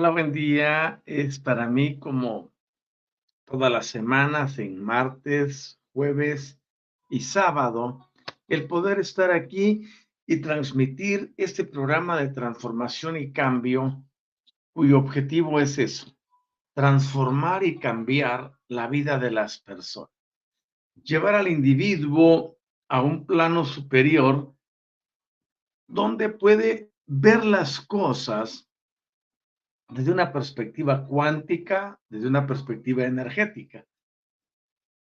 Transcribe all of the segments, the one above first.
Hola, buen día. Es para mí como todas las semanas, en martes, jueves y sábado, el poder estar aquí y transmitir este programa de transformación y cambio, cuyo objetivo es eso, transformar y cambiar la vida de las personas, llevar al individuo a un plano superior donde puede ver las cosas desde una perspectiva cuántica, desde una perspectiva energética.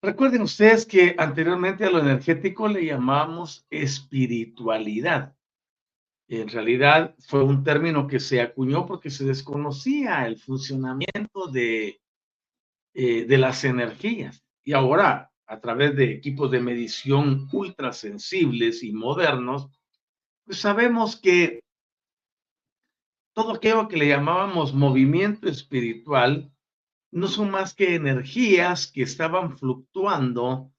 Recuerden ustedes que anteriormente a lo energético le llamamos espiritualidad. En realidad fue un término que se acuñó porque se desconocía el funcionamiento de, eh, de las energías. Y ahora, a través de equipos de medición ultrasensibles y modernos, pues sabemos que todo aquello que le llamábamos movimiento espiritual no son más que energías que estaban fluctuando,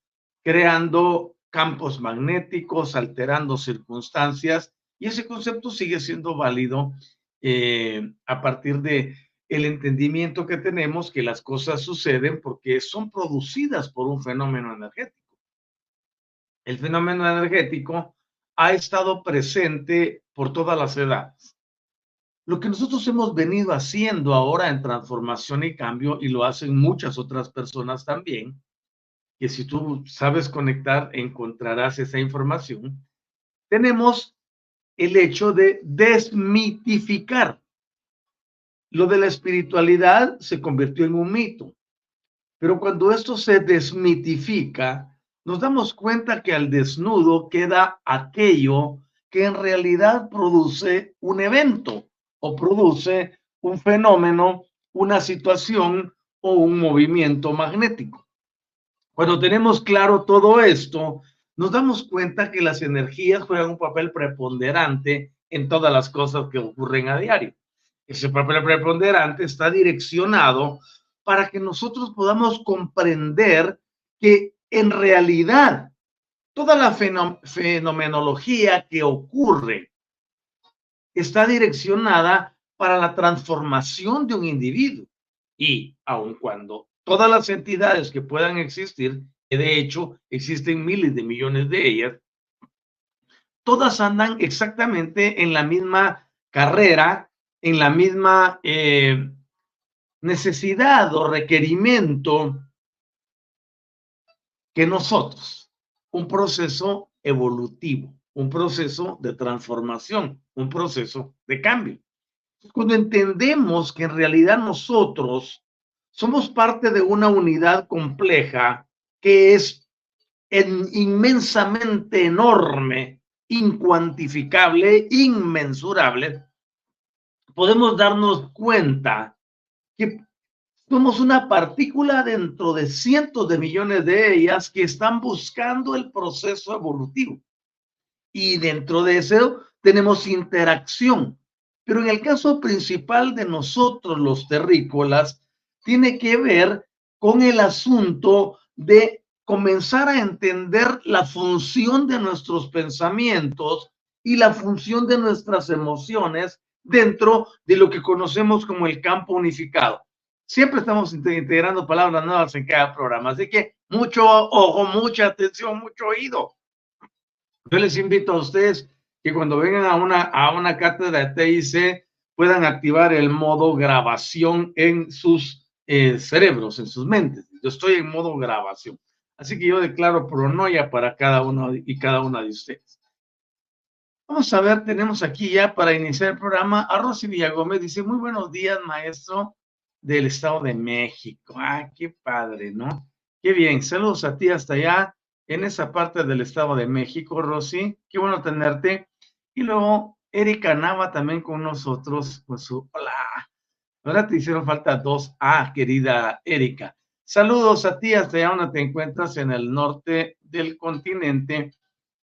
creando campos magnéticos, alterando circunstancias, y ese concepto sigue siendo válido eh, a partir de el entendimiento que tenemos que las cosas suceden porque son producidas por un fenómeno energético. El fenómeno energético ha estado presente por todas las edades lo que nosotros hemos venido haciendo ahora en transformación y cambio, y lo hacen muchas otras personas también, que si tú sabes conectar, encontrarás esa información, tenemos el hecho de desmitificar. Lo de la espiritualidad se convirtió en un mito, pero cuando esto se desmitifica, nos damos cuenta que al desnudo queda aquello que en realidad produce un evento o produce un fenómeno, una situación o un movimiento magnético. Cuando tenemos claro todo esto, nos damos cuenta que las energías juegan un papel preponderante en todas las cosas que ocurren a diario. Ese papel preponderante está direccionado para que nosotros podamos comprender que en realidad toda la fenomenología que ocurre está direccionada para la transformación de un individuo. Y aun cuando todas las entidades que puedan existir, de hecho existen miles de millones de ellas, todas andan exactamente en la misma carrera, en la misma eh, necesidad o requerimiento que nosotros. Un proceso evolutivo, un proceso de transformación, un proceso de cambio. Cuando entendemos que en realidad nosotros somos parte de una unidad compleja que es inmensamente enorme, incuantificable, inmensurable, podemos darnos cuenta que somos una partícula dentro de cientos de millones de ellas que están buscando el proceso evolutivo. Y dentro de eso tenemos interacción. Pero en el caso principal de nosotros, los terrícolas, tiene que ver con el asunto de comenzar a entender la función de nuestros pensamientos y la función de nuestras emociones dentro de lo que conocemos como el campo unificado. Siempre estamos integrando palabras nuevas en cada programa, así que mucho ojo, mucha atención, mucho oído. Yo les invito a ustedes que cuando vengan a una, a una cátedra de TIC puedan activar el modo grabación en sus eh, cerebros, en sus mentes. Yo estoy en modo grabación. Así que yo declaro pronoia para cada uno y cada una de ustedes. Vamos a ver, tenemos aquí ya para iniciar el programa a Rosy Villagómez. Dice, muy buenos días, maestro del Estado de México. Ah, qué padre, ¿no? Qué bien. Saludos a ti hasta allá, en esa parte del Estado de México, Rosy. Qué bueno tenerte. Y luego Erika Nava también con nosotros, con su hola. Ahora te hicieron falta dos A, querida Erika. Saludos a ti hasta donde te encuentras en el norte del continente.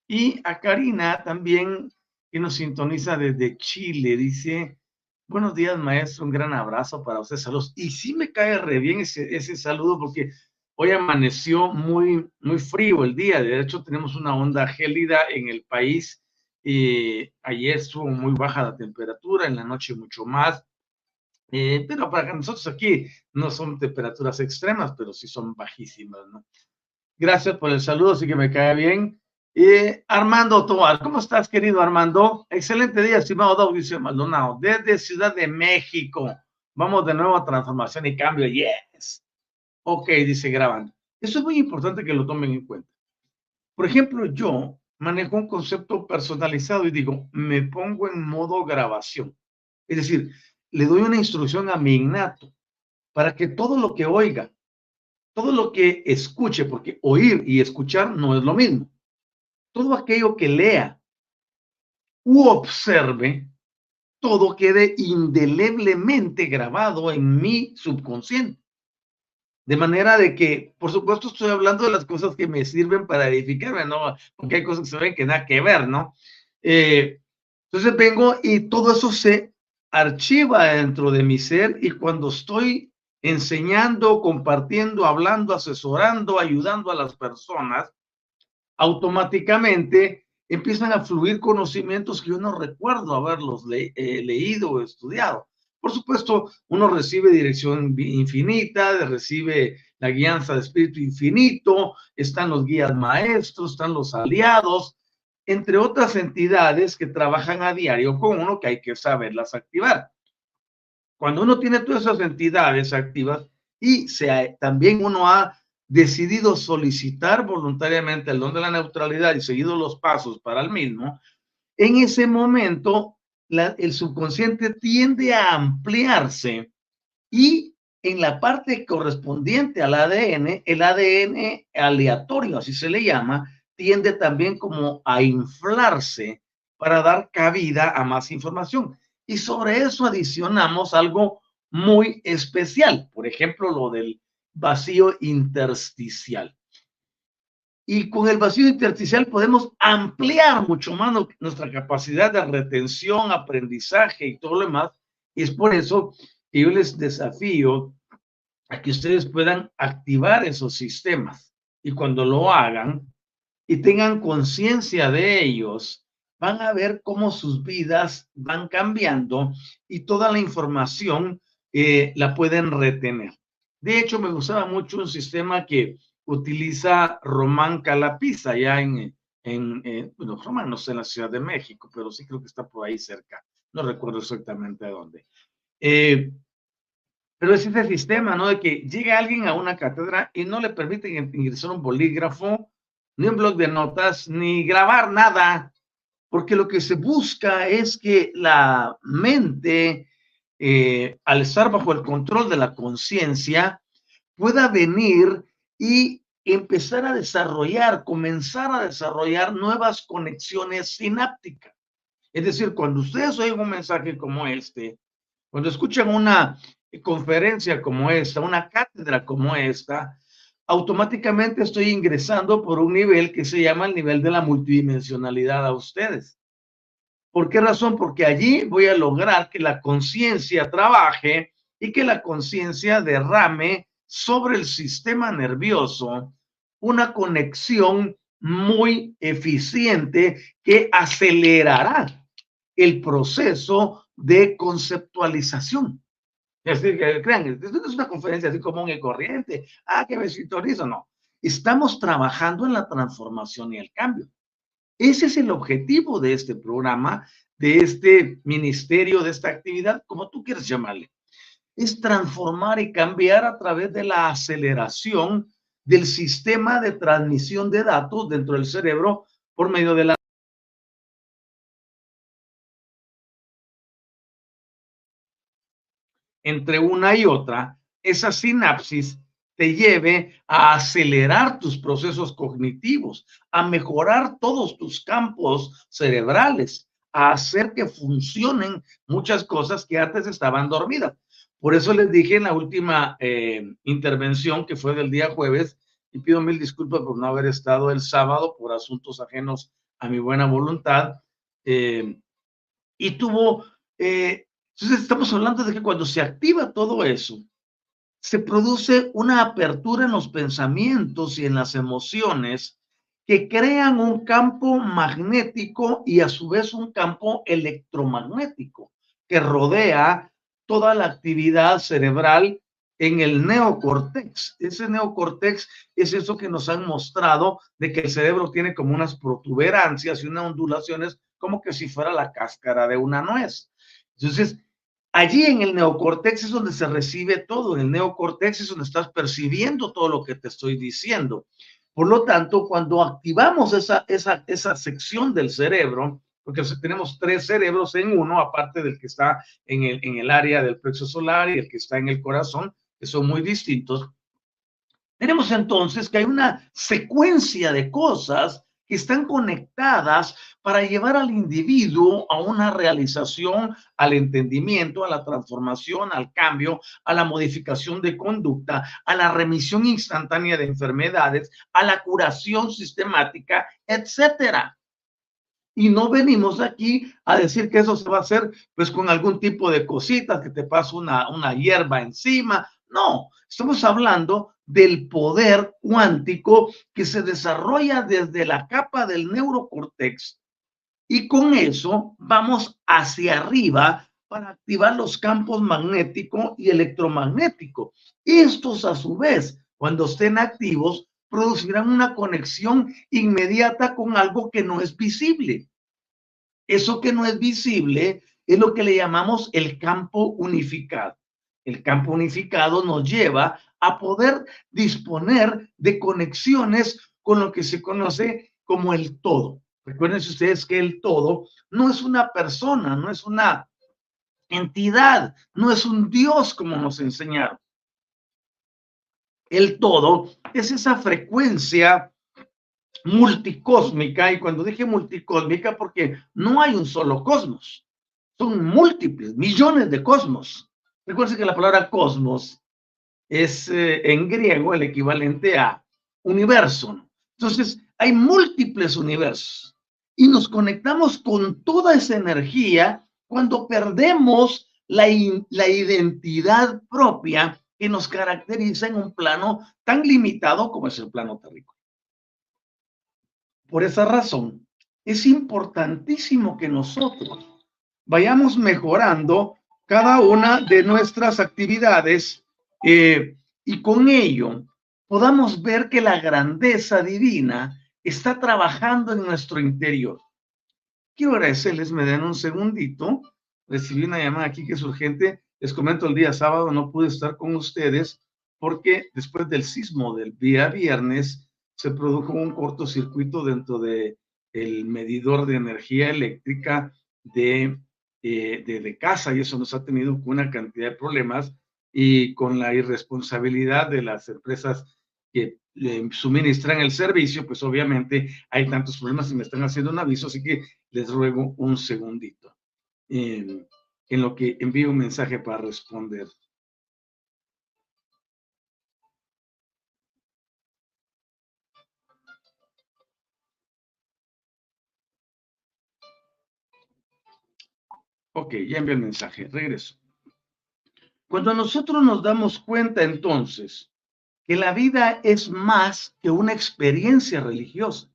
Y a Karina también, que nos sintoniza desde Chile. Dice, buenos días, maestro, un gran abrazo para usted, saludos. Y sí me cae re bien ese saludo porque hoy amaneció muy, muy frío el día. De hecho, tenemos una onda gélida en el país. y ayer estuvo muy baja la temperatura, en la noche mucho más. Eh, pero para nosotros aquí no son temperaturas extremas, pero sí son bajísimas. Gracias por el saludo, así que me cae bien. Eh, Armando Tobar, ¿cómo estás, querido Armando? Excelente día, estimado Dauricio Maldonado, desde Ciudad de México. Vamos de nuevo a transformación y cambio. Yes. Ok, dice grabando. Eso es muy importante que lo tomen en cuenta. Por ejemplo, yo manejo un concepto personalizado y digo, me pongo en modo grabación. Es decir, le doy una instrucción a mi innato para que todo lo que oiga, todo lo que escuche, porque oír y escuchar no es lo mismo, todo aquello que lea u observe, todo quede indeleblemente grabado en mi subconsciente. De manera de que, por supuesto, estoy hablando de las cosas que me sirven para edificarme, ¿no? Porque hay cosas que se ven que nada que ver, ¿no? Eh, entonces vengo y todo eso se archiva dentro de mi ser y cuando estoy enseñando, compartiendo, hablando, asesorando, ayudando a las personas, automáticamente empiezan a fluir conocimientos que yo no recuerdo haberlos eh, leído o estudiado. Por supuesto, uno recibe dirección infinita, recibe la guianza de espíritu infinito, están los guías maestros, están los aliados, entre otras entidades que trabajan a diario con uno que hay que saberlas activar. Cuando uno tiene todas esas entidades activas y se, también uno ha decidido solicitar voluntariamente el don de la neutralidad y seguido los pasos para el mismo, en ese momento el subconsciente tiende a ampliarse y en la parte correspondiente al ADN, el ADN aleatorio, así se le llama, tiende también como a inflarse para dar cabida a más información. Y sobre eso adicionamos algo muy especial, por ejemplo, lo del vacío intersticial. Y con el vacío intersticial podemos ampliar mucho más nuestra capacidad de retención, aprendizaje y todo lo demás. Y es por eso que yo les desafío a que ustedes puedan activar esos sistemas. Y cuando lo hagan, y tengan conciencia de ellos, van a ver cómo sus vidas van cambiando y toda la información eh, la pueden retener. De hecho, me gustaba mucho un sistema que utiliza Román Calapisa, allá en, en, bueno, Román no sé, en la Ciudad de México, pero sí creo que está por ahí cerca. No recuerdo exactamente a dónde. Eh, pero es ese sistema, ¿no? De que llega alguien a una cátedra y no le permiten ingresar un bolígrafo ni un blog de notas, ni grabar nada, porque lo que se busca es que la mente, eh, al estar bajo el control de la conciencia, pueda venir y empezar a desarrollar, comenzar a desarrollar nuevas conexiones sinápticas. Es decir, cuando ustedes oyen un mensaje como este, cuando escuchan una conferencia como esta, una cátedra como esta, automáticamente estoy ingresando por un nivel que se llama el nivel de la multidimensionalidad a ustedes. ¿Por qué razón? Porque allí voy a lograr que la conciencia trabaje y que la conciencia derrame sobre el sistema nervioso una conexión muy eficiente que acelerará el proceso de conceptualización. Es decir, que crean, esto es una conferencia así común y corriente. Ah, que me sintonizo. No. Estamos trabajando en la transformación y el cambio. Ese es el objetivo de este programa, de este ministerio, de esta actividad, como tú quieres llamarle. Es transformar y cambiar a través de la aceleración del sistema de transmisión de datos dentro del cerebro por medio de la entre una y otra, esa sinapsis te lleve a acelerar tus procesos cognitivos, a mejorar todos tus campos cerebrales, a hacer que funcionen muchas cosas que antes estaban dormidas. Por eso les dije en la última eh, intervención que fue del día jueves, y pido mil disculpas por no haber estado el sábado por asuntos ajenos a mi buena voluntad, eh, y tuvo eh, entonces estamos hablando de que cuando se activa todo eso, se produce una apertura en los pensamientos y en las emociones que crean un campo magnético y a su vez un campo electromagnético que rodea toda la actividad cerebral en el neocortex. Ese neocortex es eso que nos han mostrado de que el cerebro tiene como unas protuberancias y unas ondulaciones como que si fuera la cáscara de una nuez. Entonces, allí en el neocortex es donde se recibe todo, en el neocortex es donde estás percibiendo todo lo que te estoy diciendo. Por lo tanto, cuando activamos esa, esa, esa sección del cerebro, porque tenemos tres cerebros en uno, aparte del que está en el, en el área del plexo solar y el que está en el corazón, que son muy distintos, tenemos entonces que hay una secuencia de cosas que están conectadas para llevar al individuo a una realización, al entendimiento, a la transformación, al cambio, a la modificación de conducta, a la remisión instantánea de enfermedades, a la curación sistemática, etcétera. Y no venimos aquí a decir que eso se va a hacer pues con algún tipo de cositas, que te pasa una, una hierba encima. No, estamos hablando del poder cuántico que se desarrolla desde la capa del neurocortex y con eso vamos hacia arriba para activar los campos magnético y electromagnético. Estos a su vez, cuando estén activos, producirán una conexión inmediata con algo que no es visible. Eso que no es visible es lo que le llamamos el campo unificado. El campo unificado nos lleva a poder disponer de conexiones con lo que se conoce como el todo. Recuerden ustedes que el todo no es una persona, no es una entidad, no es un Dios como nos enseñaron. El todo es esa frecuencia multicósmica, y cuando dije multicósmica, porque no hay un solo cosmos, son múltiples, millones de cosmos. Recuerden que la palabra cosmos es eh, en griego el equivalente a universo. Entonces, hay múltiples universos y nos conectamos con toda esa energía cuando perdemos la, la identidad propia que nos caracteriza en un plano tan limitado como es el plano terrícola. Por esa razón, es importantísimo que nosotros vayamos mejorando cada una de nuestras actividades eh, y con ello podamos ver que la grandeza divina está trabajando en nuestro interior. Quiero agradecerles, me den un segundito. Recibí una llamada aquí que es urgente. Les comento el día sábado no pude estar con ustedes porque después del sismo del día viernes se produjo un cortocircuito dentro de el medidor de energía eléctrica de, eh, de, casa y eso nos ha tenido una cantidad de problemas y con la irresponsabilidad de las empresas que suministran el servicio, pues obviamente hay tantos problemas y me están haciendo un aviso, así que les ruego un segundito en lo que envío un mensaje para responder. Ok, ya envié el mensaje, regreso. Cuando nosotros nos damos cuenta entonces que la vida es más que una experiencia religiosa,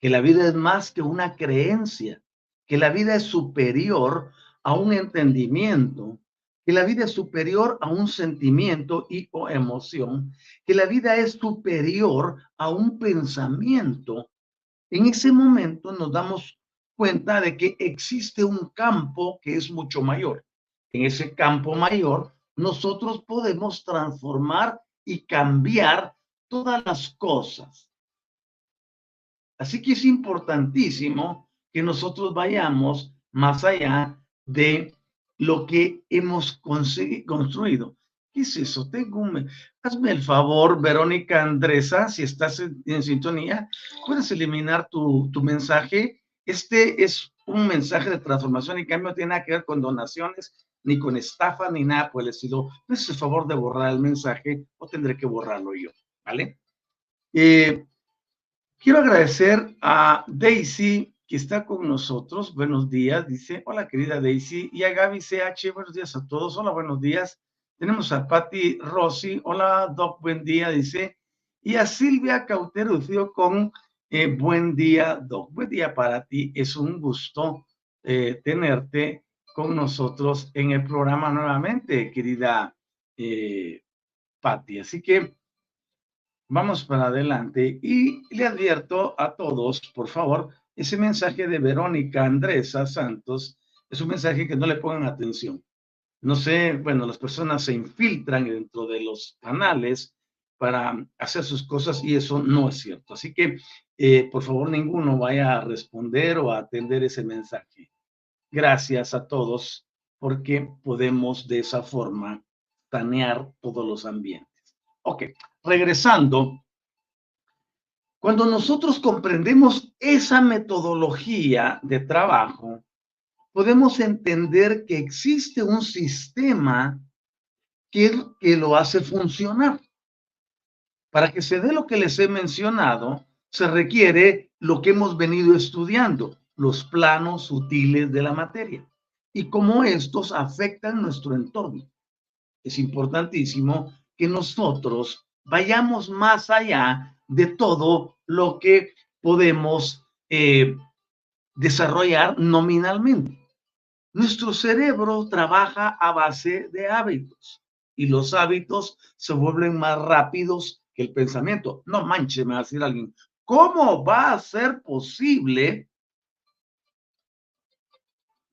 que la vida es más que una creencia, que la vida es superior a un entendimiento, que la vida es superior a un sentimiento y o emoción, que la vida es superior a un pensamiento, en ese momento nos damos cuenta de que existe un campo que es mucho mayor. En ese campo mayor, nosotros podemos transformar y cambiar todas las cosas. Así que es importantísimo que nosotros vayamos más allá de lo que hemos construido. ¿Qué es eso? Tengo un... Hazme el favor, Verónica Andresa, si estás en, sintonía, puedes eliminar tu, tu mensaje este es un mensaje de transformación y cambio, no tiene nada que ver con donaciones, ni con estafa, ni nada por el estilo. Me el favor de borrar el mensaje o tendré que borrarlo yo, ¿vale? Eh, quiero agradecer a Daisy que está con nosotros. Buenos días, dice. Hola, querida Daisy. Y a Gaby CH, buenos días a todos. Hola, buenos días. Tenemos a Patti Rossi. Hola, Doc, buen día, dice. Y a Silvia Cauterucio con eh, buen día, Doc. Buen día para ti. Es un gusto eh, tenerte con nosotros en el programa nuevamente, querida eh, Patti. Así que vamos para adelante y le advierto a todos, por favor, ese mensaje de Verónica Andresa Santos es un mensaje que no le pongan atención. No sé, bueno, las personas se infiltran dentro de los canales para hacer sus cosas y eso no es cierto. Así que, eh, por favor, ninguno vaya a responder o a atender ese mensaje. Gracias a todos porque podemos de esa forma sanear todos los ambientes. Ok, regresando. Cuando nosotros comprendemos esa metodología de trabajo, podemos entender que existe un sistema que, lo hace funcionar. Para que se dé lo que les he mencionado, se requiere lo que hemos venido estudiando, los planos sutiles de la materia y cómo estos afectan nuestro entorno. Es importantísimo que nosotros vayamos más allá de todo lo que podemos eh, desarrollar nominalmente. Nuestro cerebro trabaja a base de hábitos y los hábitos se vuelven más rápidos el pensamiento. No manche, me va a decir alguien, ¿cómo va a ser posible?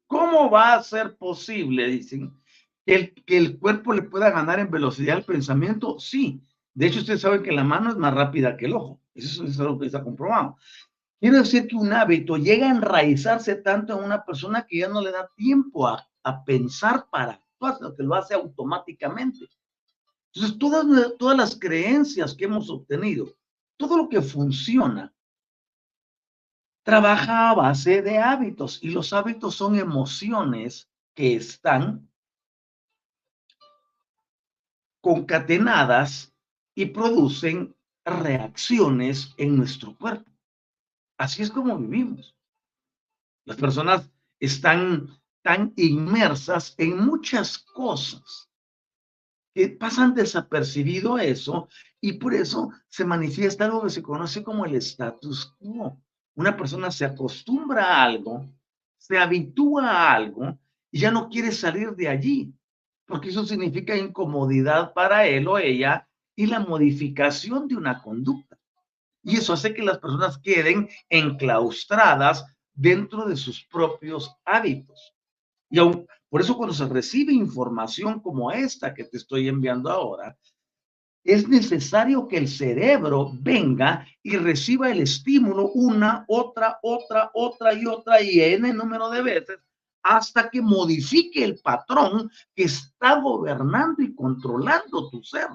¿Cómo va a ser posible, dicen, que el, que el cuerpo le pueda ganar en velocidad al pensamiento? Sí. De hecho, ustedes saben que la mano es más rápida que el ojo. Eso es algo que está comprobado. Quiere decir que un hábito llega a enraizarse tanto en una persona que ya no le da tiempo a, pensar para actuar, que lo hace automáticamente. Entonces, todas, todas las creencias que hemos obtenido, todo lo que funciona, trabaja a base de hábitos y los hábitos son emociones que están concatenadas y producen reacciones en nuestro cuerpo. Así es como vivimos. Las personas están tan inmersas en muchas cosas pasan desapercibido eso y por eso se manifiesta algo que se conoce como el status quo. Una persona se acostumbra a algo, se habitúa a algo y ya no quiere salir de allí, porque eso significa incomodidad para él o ella y la modificación de una conducta. Y eso hace que las personas queden enclaustradas dentro de sus propios hábitos. Y aun, por eso cuando se recibe información como esta que te estoy enviando ahora, es necesario que el cerebro venga y reciba el estímulo una, otra, otra, otra y otra y n número de veces hasta que modifique el patrón que está gobernando y controlando tu ser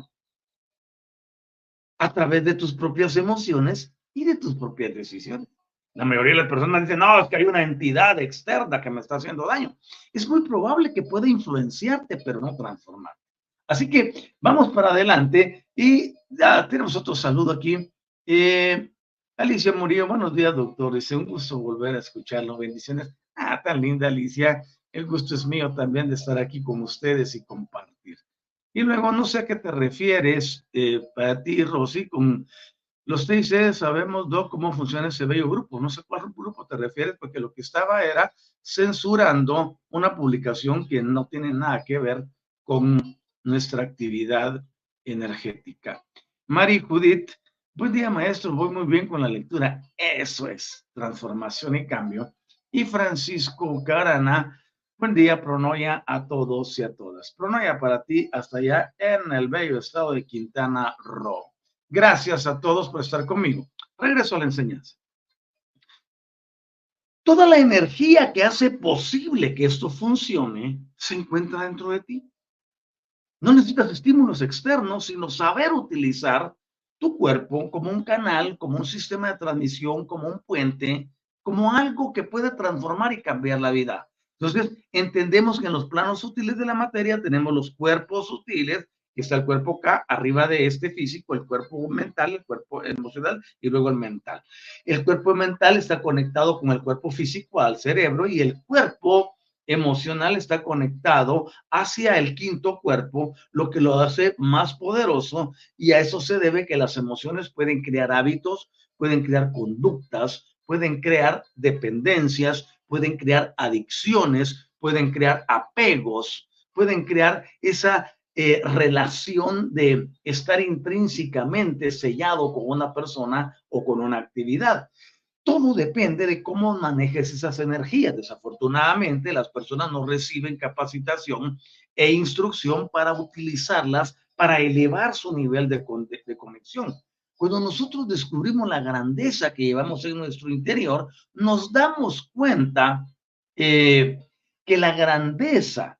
a través de tus propias emociones y de tus propias decisiones. La mayoría de las personas dicen, no, es que hay una entidad externa que me está haciendo daño. Es muy probable que pueda influenciarte, pero no transformarte. Así que vamos para adelante y ya tenemos otro saludo aquí. Eh, Alicia Murillo, buenos días, doctores. Es un gusto volver a escucharlo. Bendiciones. Ah, tan linda, Alicia. El gusto es mío también de estar aquí con ustedes y compartir. Y luego, no sé a qué te refieres, eh, para ti, Rosy, con los TIC sabemos, dos cómo funciona ese bello grupo. No sé cuál grupo te refieres, porque lo que estaba era censurando una publicación que no tiene nada que ver con nuestra actividad energética. Mari Judith, buen día maestro, voy muy bien con la lectura. Eso es, transformación y cambio. Y Francisco Carana, buen día, Pronoya a todos y a todas. Pronoya para ti hasta allá en el bello estado de Quintana Roo. Gracias a todos por estar conmigo. Regreso a la enseñanza. Toda la energía que hace posible que esto funcione se encuentra dentro de ti. No necesitas estímulos externos, sino saber utilizar tu cuerpo como un canal, como un sistema de transmisión, como un puente, como algo que puede transformar y cambiar la vida. Entonces, entendemos que en los planos sutiles de la materia tenemos los cuerpos sutiles está el cuerpo acá, arriba de este físico, el cuerpo mental, el cuerpo emocional y luego el mental. El cuerpo mental está conectado con el cuerpo físico al cerebro y el cuerpo emocional está conectado hacia el quinto cuerpo, lo que lo hace más poderoso y a eso se debe que las emociones pueden crear hábitos, pueden crear conductas, pueden crear dependencias, pueden crear adicciones, pueden crear apegos, pueden crear esa eh, relación de estar intrínsecamente sellado con una persona o con una actividad. Todo depende de cómo manejes esas energías. Desafortunadamente, las personas no reciben capacitación e instrucción para utilizarlas para elevar su nivel de, conexión. Cuando nosotros descubrimos la grandeza que llevamos en nuestro interior, nos damos cuenta eh, que la grandeza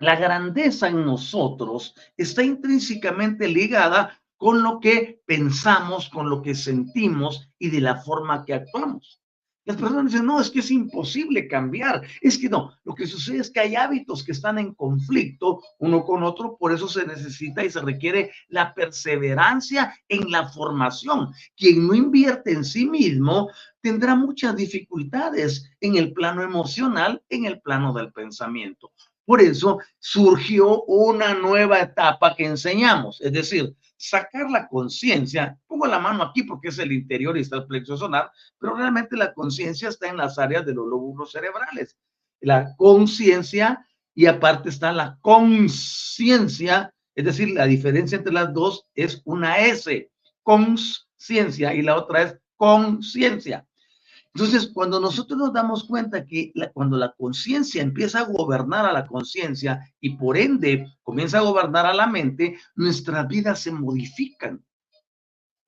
la grandeza en nosotros está intrínsecamente ligada con lo que pensamos, con lo que sentimos y de la forma que actuamos. Las personas dicen, no, es que es imposible cambiar. Es que no, lo que sucede es que hay hábitos que están en conflicto uno con otro, por eso se necesita y se requiere la perseverancia en la formación. Quien no invierte en sí mismo tendrá muchas dificultades en el plano emocional, en el plano del pensamiento. Por eso surgió una nueva etapa que enseñamos, es decir, sacar la conciencia, pongo la mano aquí porque es el interior y está el plexo sonar, pero realmente la conciencia está en las áreas de los lóbulos cerebrales. La conciencia y aparte está la conciencia, es decir, la diferencia entre las dos es una S, conciencia y la otra es conciencia. Entonces, cuando nosotros nos damos cuenta que cuando la conciencia empieza a gobernar a la conciencia y por ende comienza a gobernar a la mente, nuestras vidas se modifican.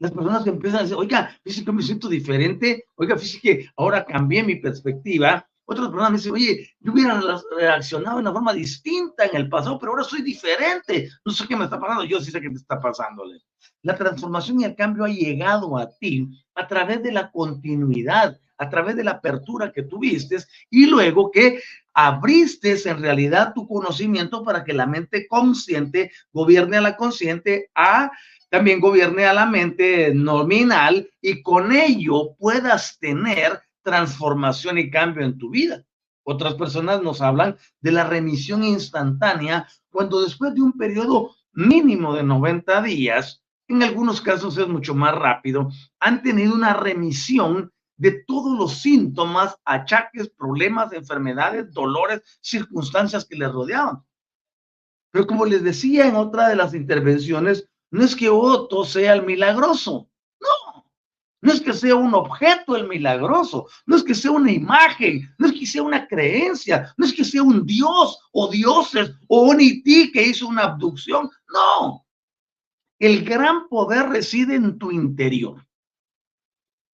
Las personas que empiezan a decir, oiga, fíjese que me siento diferente, oiga, fíjese que ahora cambié mi perspectiva. Otras personas me dicen, oye, yo hubiera reaccionado de una forma distinta en el pasado, pero ahora soy diferente. No sé qué me está pasando, yo sí sé qué me está pasándole. La transformación y el cambio ha llegado a ti a través de la continuidad, a través de la apertura que tuviste y luego que abriste en realidad tu conocimiento para que la mente consciente gobierne a la consciente, a también gobierne a la mente nominal y con ello puedas tener transformación y cambio en tu vida. Otras personas nos hablan de la remisión instantánea cuando después de un periodo mínimo de 90 días, en algunos casos es mucho más rápido, han tenido una remisión de todos los síntomas, achaques, problemas, enfermedades, dolores, circunstancias que les rodeaban. Pero como les decía en otra de las intervenciones, no es que Otto sea el milagroso, no, no es que sea un objeto el milagroso, no es que sea una imagen, no es que sea una creencia, no es que sea un dios o dioses o un ití que hizo una abducción, no. el gran poder reside en tu interior.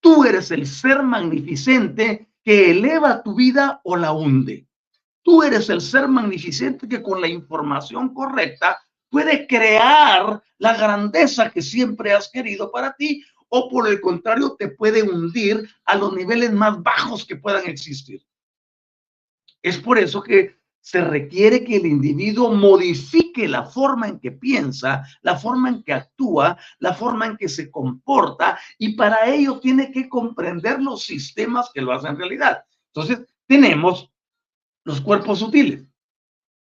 Tú eres el ser magnificente que eleva tu vida o la hunde. Tú eres el ser magnificente que con la información correcta puede crear la grandeza que siempre has querido para ti o por el contrario te puede hundir a los niveles más bajos que puedan existir. Es por eso que se requiere que el individuo modifique la forma en que piensa, la forma en que actúa, la forma en que se comporta y para ello tiene que comprender los sistemas que lo hacen realidad. Entonces, tenemos los cuerpos sutiles.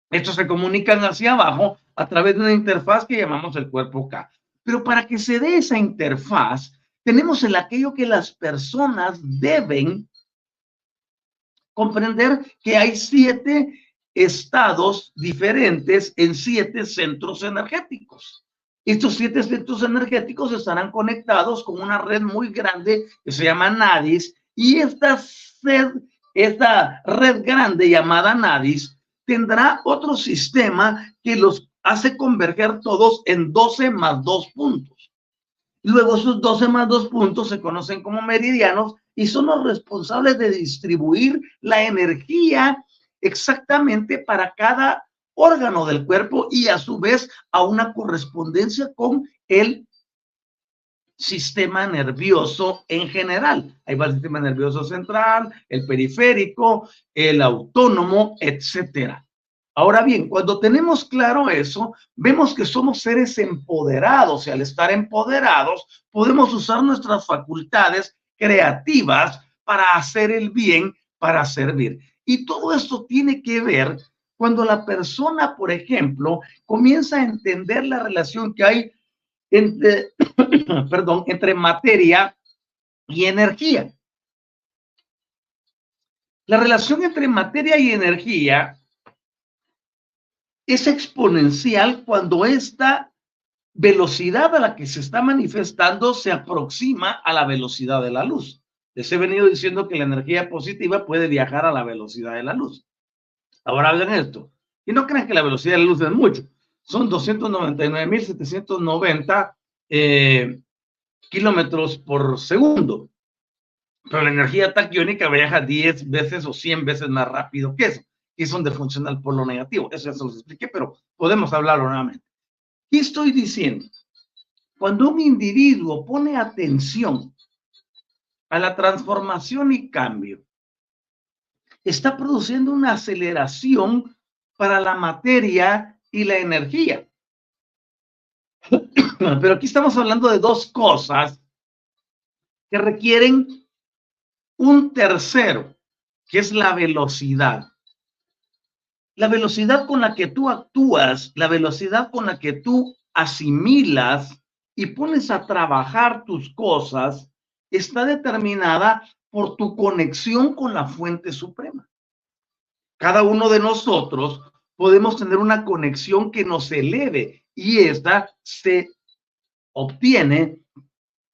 Estos se comunican hacia abajo a través de una interfaz que llamamos el cuerpo K. Pero para que se dé esa interfaz, tenemos el aquello que las personas deben comprender que hay siete estados diferentes en siete centros energéticos. Estos siete centros energéticos estarán conectados con una red muy grande que se llama NADIS y esta red, esta red grande llamada NADIS tendrá otro sistema que los hace converger todos en 12 más 2 puntos. Luego esos 12 más 2 puntos se conocen como meridianos y son los responsables de distribuir la energía exactamente para cada órgano del cuerpo y a su vez a una correspondencia con el sistema nervioso en general. Ahí va el sistema nervioso central, el periférico, el autónomo, etcétera. Ahora bien, cuando tenemos claro eso, vemos que somos seres empoderados y al estar empoderados podemos usar nuestras facultades creativas para hacer el bien, para servir. Y todo esto tiene que ver cuando la persona, por ejemplo, comienza a entender la relación que hay entre, perdón, entre materia y energía. La relación entre materia y energía es exponencial cuando esta velocidad a la que se está manifestando se aproxima a la velocidad de la luz. Les he venido diciendo que la energía positiva puede viajar a la velocidad de la luz. Ahora hagan esto. Y no crean que la velocidad de la luz es mucho. Son 299.790 eh, kilómetros por segundo. Pero la energía taquiónica viaja 10 veces o 100 veces más rápido que eso. Y es donde funciona el polo negativo. Eso ya se los expliqué, pero podemos hablarlo nuevamente. ¿Qué estoy diciendo? Cuando un individuo pone atención a la transformación y cambio, está produciendo una aceleración para la materia y la energía. Pero aquí estamos hablando de dos cosas que requieren un tercero, que es la velocidad. La velocidad con la que tú actúas, la velocidad con la que tú asimilas y pones a trabajar tus cosas, está determinada por tu conexión con la fuente suprema. Cada uno de nosotros podemos tener una conexión que nos eleve y esta se obtiene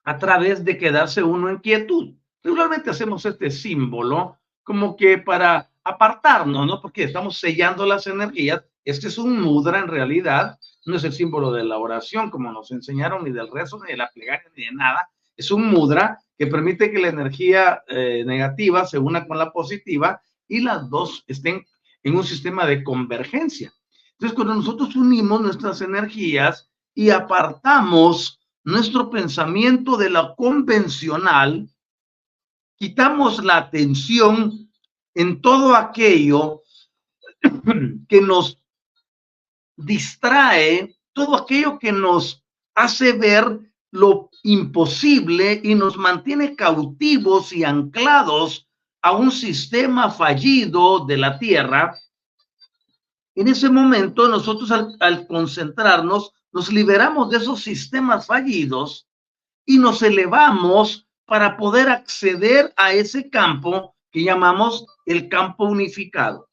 a través de quedarse uno en quietud. Regularmente hacemos este símbolo como que para apartarnos, ¿no? Porque estamos sellando las energías. Este es un mudra en realidad, no es el símbolo de la oración como nos enseñaron, ni del rezo, ni de la plegaria, ni de nada. Es un mudra que permite que la energía eh, negativa se una con la positiva y las dos estén en un sistema de convergencia. Entonces, cuando nosotros unimos nuestras energías y apartamos nuestro pensamiento de lo convencional, quitamos la atención en todo aquello que nos distrae, todo aquello que nos hace ver lo imposible y nos mantiene cautivos y anclados a un sistema fallido de la Tierra, en ese momento nosotros al, concentrarnos nos liberamos de esos sistemas fallidos y nos elevamos para poder acceder a ese campo que llamamos el campo unificado.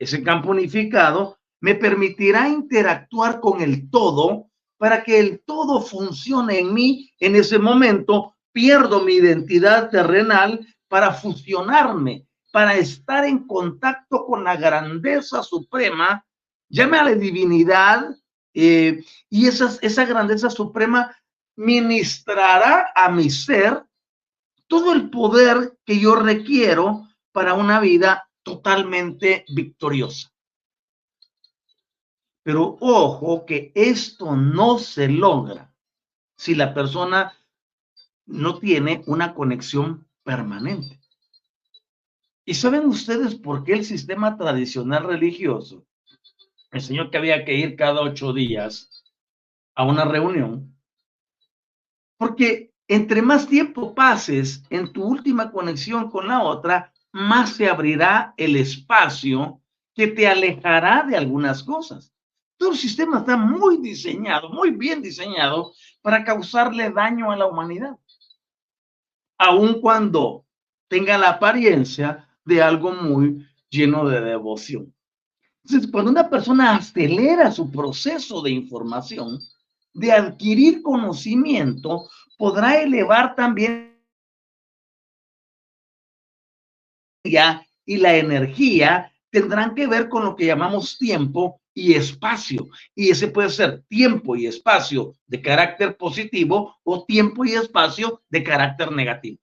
Ese campo unificado me permitirá interactuar con el todo para que el todo funcione en mí, en ese momento pierdo mi identidad terrenal para fusionarme, para estar en contacto con la grandeza suprema, llame a la divinidad, eh, y esa, esa grandeza suprema ministrará a mi ser todo el poder que yo requiero para una vida totalmente victoriosa. Pero ojo que esto no se logra si la persona no tiene una conexión permanente. ¿Y saben ustedes por qué el sistema tradicional religioso enseñó que había que ir cada ocho días a una reunión? Porque entre más tiempo pases en tu última conexión con la otra, más se abrirá el espacio que te alejará de algunas cosas. Todo el sistema está muy diseñado, muy bien diseñado para causarle daño a la humanidad, aun cuando tenga la apariencia de algo muy lleno de devoción. Entonces, cuando una persona acelera su proceso de información, de adquirir conocimiento, podrá elevar también y la energía tendrán que ver con lo que llamamos tiempo y espacio. Y ese puede ser tiempo y espacio de carácter positivo o tiempo y espacio de carácter negativo.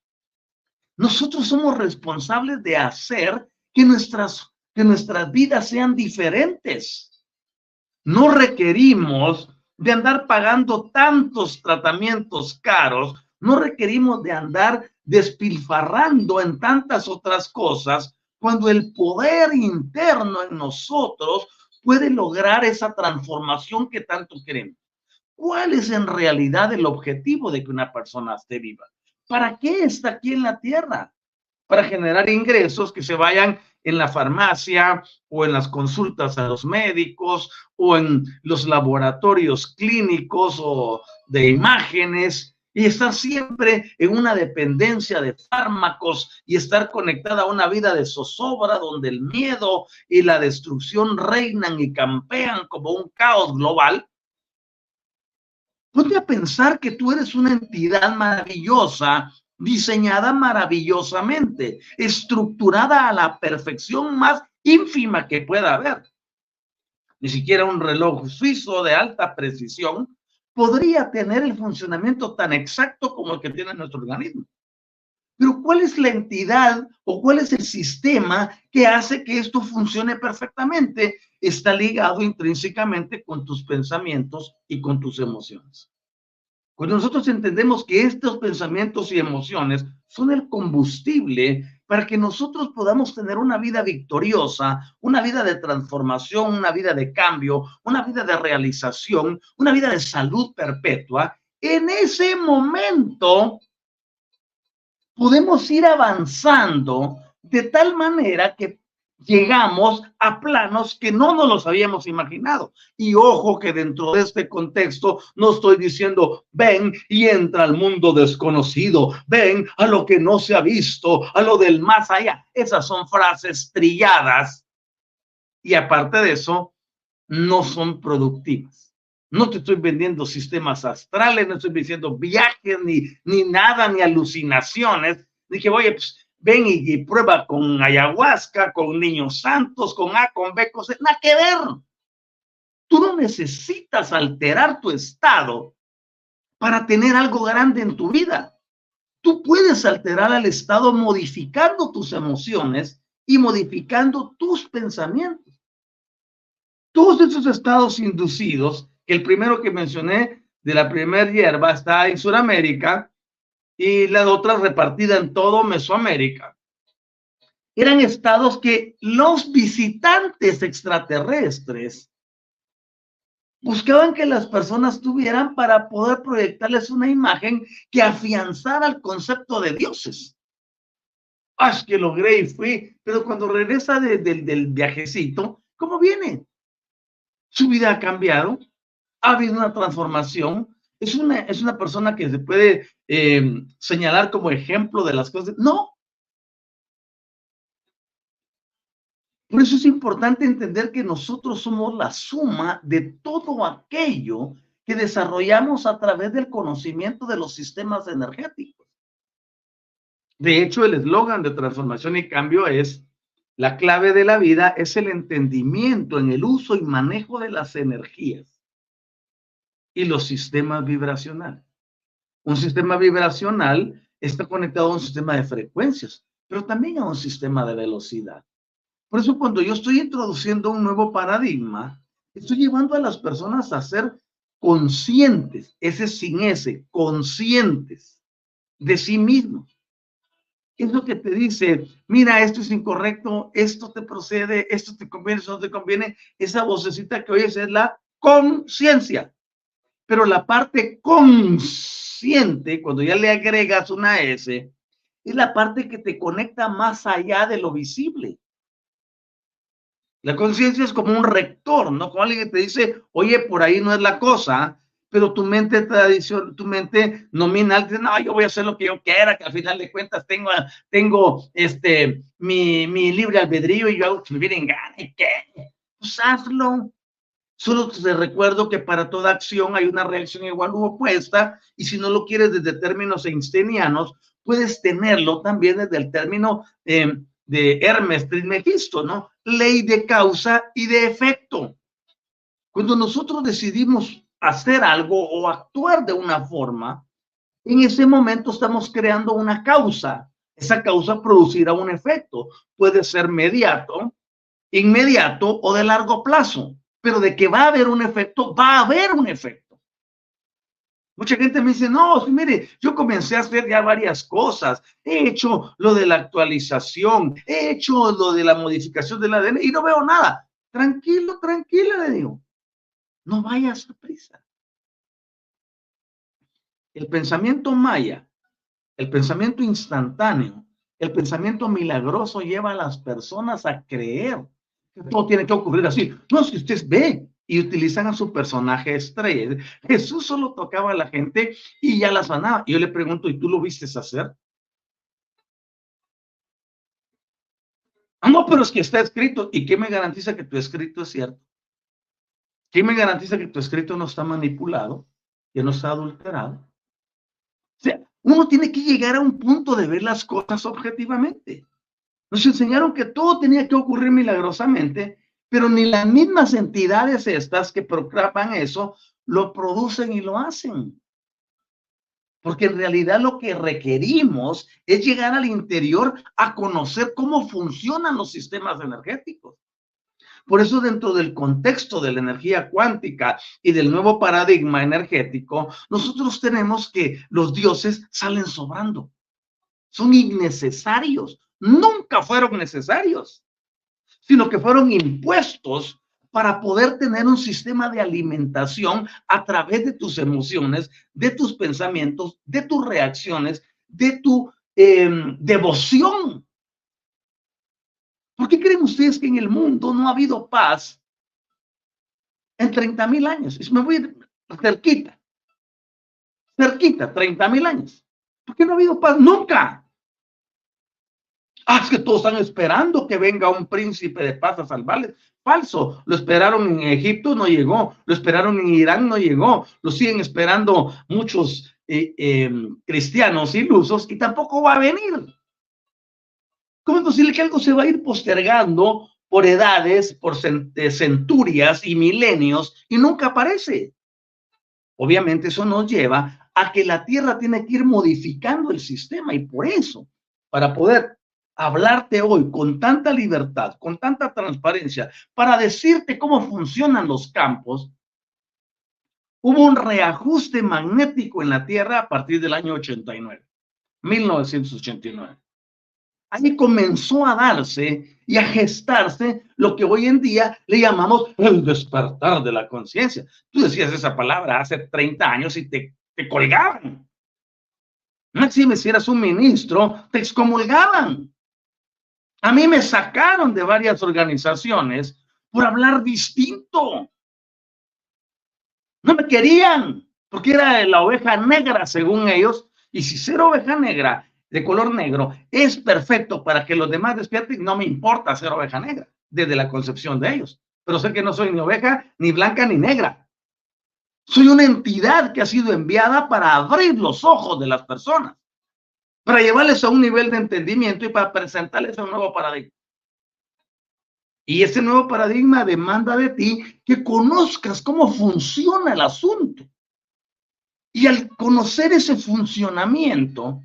Nosotros somos responsables de hacer que nuestras, que nuestras vidas sean diferentes. No requerimos de andar pagando tantos tratamientos caros, no requerimos de andar despilfarrando en tantas otras cosas cuando el poder interno en nosotros puede lograr esa transformación que tanto queremos. ¿Cuál es en realidad el objetivo de que una persona esté viva? ¿Para qué está aquí en la tierra? Para generar ingresos que se vayan en la farmacia o en las consultas a los médicos o en los laboratorios clínicos o de imágenes y estar siempre en una dependencia de fármacos y estar conectada a una vida de zozobra donde el miedo y la destrucción reinan y campean como un caos global. Ponte a pensar que tú eres una entidad maravillosa, diseñada maravillosamente, estructurada a la perfección más ínfima que pueda haber. Ni siquiera un reloj suizo de alta precisión podría tener el funcionamiento tan exacto como el que tiene nuestro organismo. Pero ¿cuál es la entidad o cuál es el sistema que hace que esto funcione perfectamente? Está ligado intrínsecamente con tus pensamientos y con tus emociones. Cuando nosotros entendemos que estos pensamientos y emociones son el combustible para que nosotros podamos tener una vida victoriosa, una vida de transformación, una vida de cambio, una vida de realización, una vida de salud perpetua, en ese momento podemos ir avanzando de tal manera que llegamos a planos que no nos los habíamos imaginado. Y ojo que dentro de este contexto no estoy diciendo, ven y entra al mundo desconocido, ven a lo que no se ha visto, a lo del más allá. Esas son frases trilladas y aparte de eso, no son productivas. No te estoy vendiendo sistemas astrales, no estoy diciendo viajes, ni, ni nada, ni alucinaciones. Dije, oye, pues ven y, prueba con ayahuasca, con niños santos, con A, con B, con C, nada que ver. Tú no necesitas alterar tu estado para tener algo grande en tu vida. Tú puedes alterar al estado modificando tus emociones y modificando tus pensamientos. Todos esos estados inducidos, el primero que mencioné de la primera hierba está en Sudamérica, y la otra repartida en todo Mesoamérica. Eran estados que los visitantes extraterrestres buscaban que las personas tuvieran para poder proyectarles una imagen que afianzara el concepto de dioses. Ah, es que logré y fui, pero cuando regresa del viajecito, ¿cómo viene? Su vida ha cambiado, ha habido una transformación, es una, es una persona que se puede eh, señalar como ejemplo de las cosas. No. Por eso es importante entender que nosotros somos la suma de todo aquello que desarrollamos a través del conocimiento de los sistemas energéticos. De hecho, el eslogan de transformación y cambio es, la clave de la vida es el entendimiento en el uso y manejo de las energías y los sistemas vibracionales. Un sistema vibracional está conectado a un sistema de frecuencias, pero también a un sistema de velocidad. Por eso cuando yo estoy introduciendo un nuevo paradigma, estoy llevando a las personas a ser conscientes, ese sin ese, conscientes de sí mismos. Es lo que te dice, mira, esto es incorrecto, esto te procede, esto te conviene, esto no te conviene. Esa vocecita que oyes es la conciencia. Pero la parte consciente, cuando ya le agregas una S, es la parte que te conecta más allá de lo visible. La conciencia es como un rector, ¿no? Como alguien que te dice, oye, por ahí no es la cosa, pero tu mente tradición, tu mente nominal dice, no, yo voy a hacer lo que yo quiera, que al final de cuentas tengo, tengo este, mi, mi libre albedrío y yo hago que me vienen gana, ¿y qué? Pues hazlo. Solo te recuerdo que para toda acción hay una reacción igual u opuesta, y si no lo quieres desde términos einsteinianos, puedes tenerlo también desde el término eh, de Hermes Trismegisto, ¿no? Ley de causa y de efecto. Cuando nosotros decidimos hacer algo o actuar de una forma, en ese momento estamos creando una causa. Esa causa producirá un efecto. Puede ser mediato, inmediato o de largo plazo. Pero de que va a haber un efecto, va a haber un efecto. Mucha gente me dice, no, mire, yo comencé a hacer ya varias cosas. He hecho lo de la actualización, he hecho lo de la modificación del ADN y no veo nada. Tranquilo, tranquila, le digo. No vayas a prisa. El pensamiento maya, el pensamiento instantáneo, el pensamiento milagroso lleva a las personas a creer todo tiene que ocurrir así. No, es que usted ve, y utilizan a su personaje estrella. Jesús solo tocaba a la gente y ya la sanaba. Yo le pregunto, ¿y tú lo viste hacer? Ah, no, pero es que está escrito. ¿Y qué me garantiza que tu escrito es cierto? ¿Qué me garantiza que tu escrito no está manipulado, que no está adulterado? O sea, uno tiene que llegar a un punto de ver las cosas objetivamente. Nos enseñaron que todo tenía que ocurrir milagrosamente pero ni las mismas entidades estas que proclaman eso lo producen y lo hacen. Porque en realidad lo que requerimos es llegar al interior a conocer cómo funcionan los sistemas energéticos. Por eso dentro del contexto de la energía cuántica y del nuevo paradigma energético, nosotros tenemos que los dioses salen sobrando. Son innecesarios. Nunca fueron necesarios sino que fueron impuestos para poder tener un sistema de alimentación a través de tus emociones, de tus pensamientos, de tus reacciones, de tu em, devoción. ¿Por qué creen ustedes que en el mundo no ha habido paz en 30 mil años? Me voy cerquita, cerquita, 30 mil años. ¿Por qué no ha habido paz? Nunca. Ah, es que todos están esperando que venga un príncipe de paz a salvarles. Falso. Lo esperaron en Egipto, no llegó. Lo esperaron en Irán, no llegó. Lo siguen esperando muchos eh, em, cristianos ilusos y tampoco va a venir. ¿Cómo es posible que algo se va a ir postergando por edades, por eh, centurias y milenios y nunca aparece? Obviamente eso nos lleva a que la Tierra tiene que ir modificando el sistema y por eso, para poder hablarte hoy con tanta libertad, con tanta transparencia, para decirte cómo funcionan los campos, hubo un reajuste magnético en la Tierra a partir del año 89, 1989. Ahí comenzó a darse y a gestarse lo que hoy en día le llamamos el despertar de la conciencia. Tú decías esa palabra hace 30 años y te, te colgaban. Máxime, si eras un ministro, te excomulgaban. A mí me sacaron de varias organizaciones por hablar distinto. No me querían, porque era la oveja negra, según ellos. Y si ser oveja negra de color negro es perfecto para que los demás despierten, no me importa ser oveja negra, desde la concepción de ellos. Pero sé que no soy ni oveja, ni blanca, ni negra. Soy una entidad que ha sido enviada para abrir los ojos de las personas para llevarles a un nivel de entendimiento y para presentarles un nuevo paradigma. Y ese nuevo paradigma demanda de ti que conozcas cómo funciona el asunto. Y al conocer ese funcionamiento,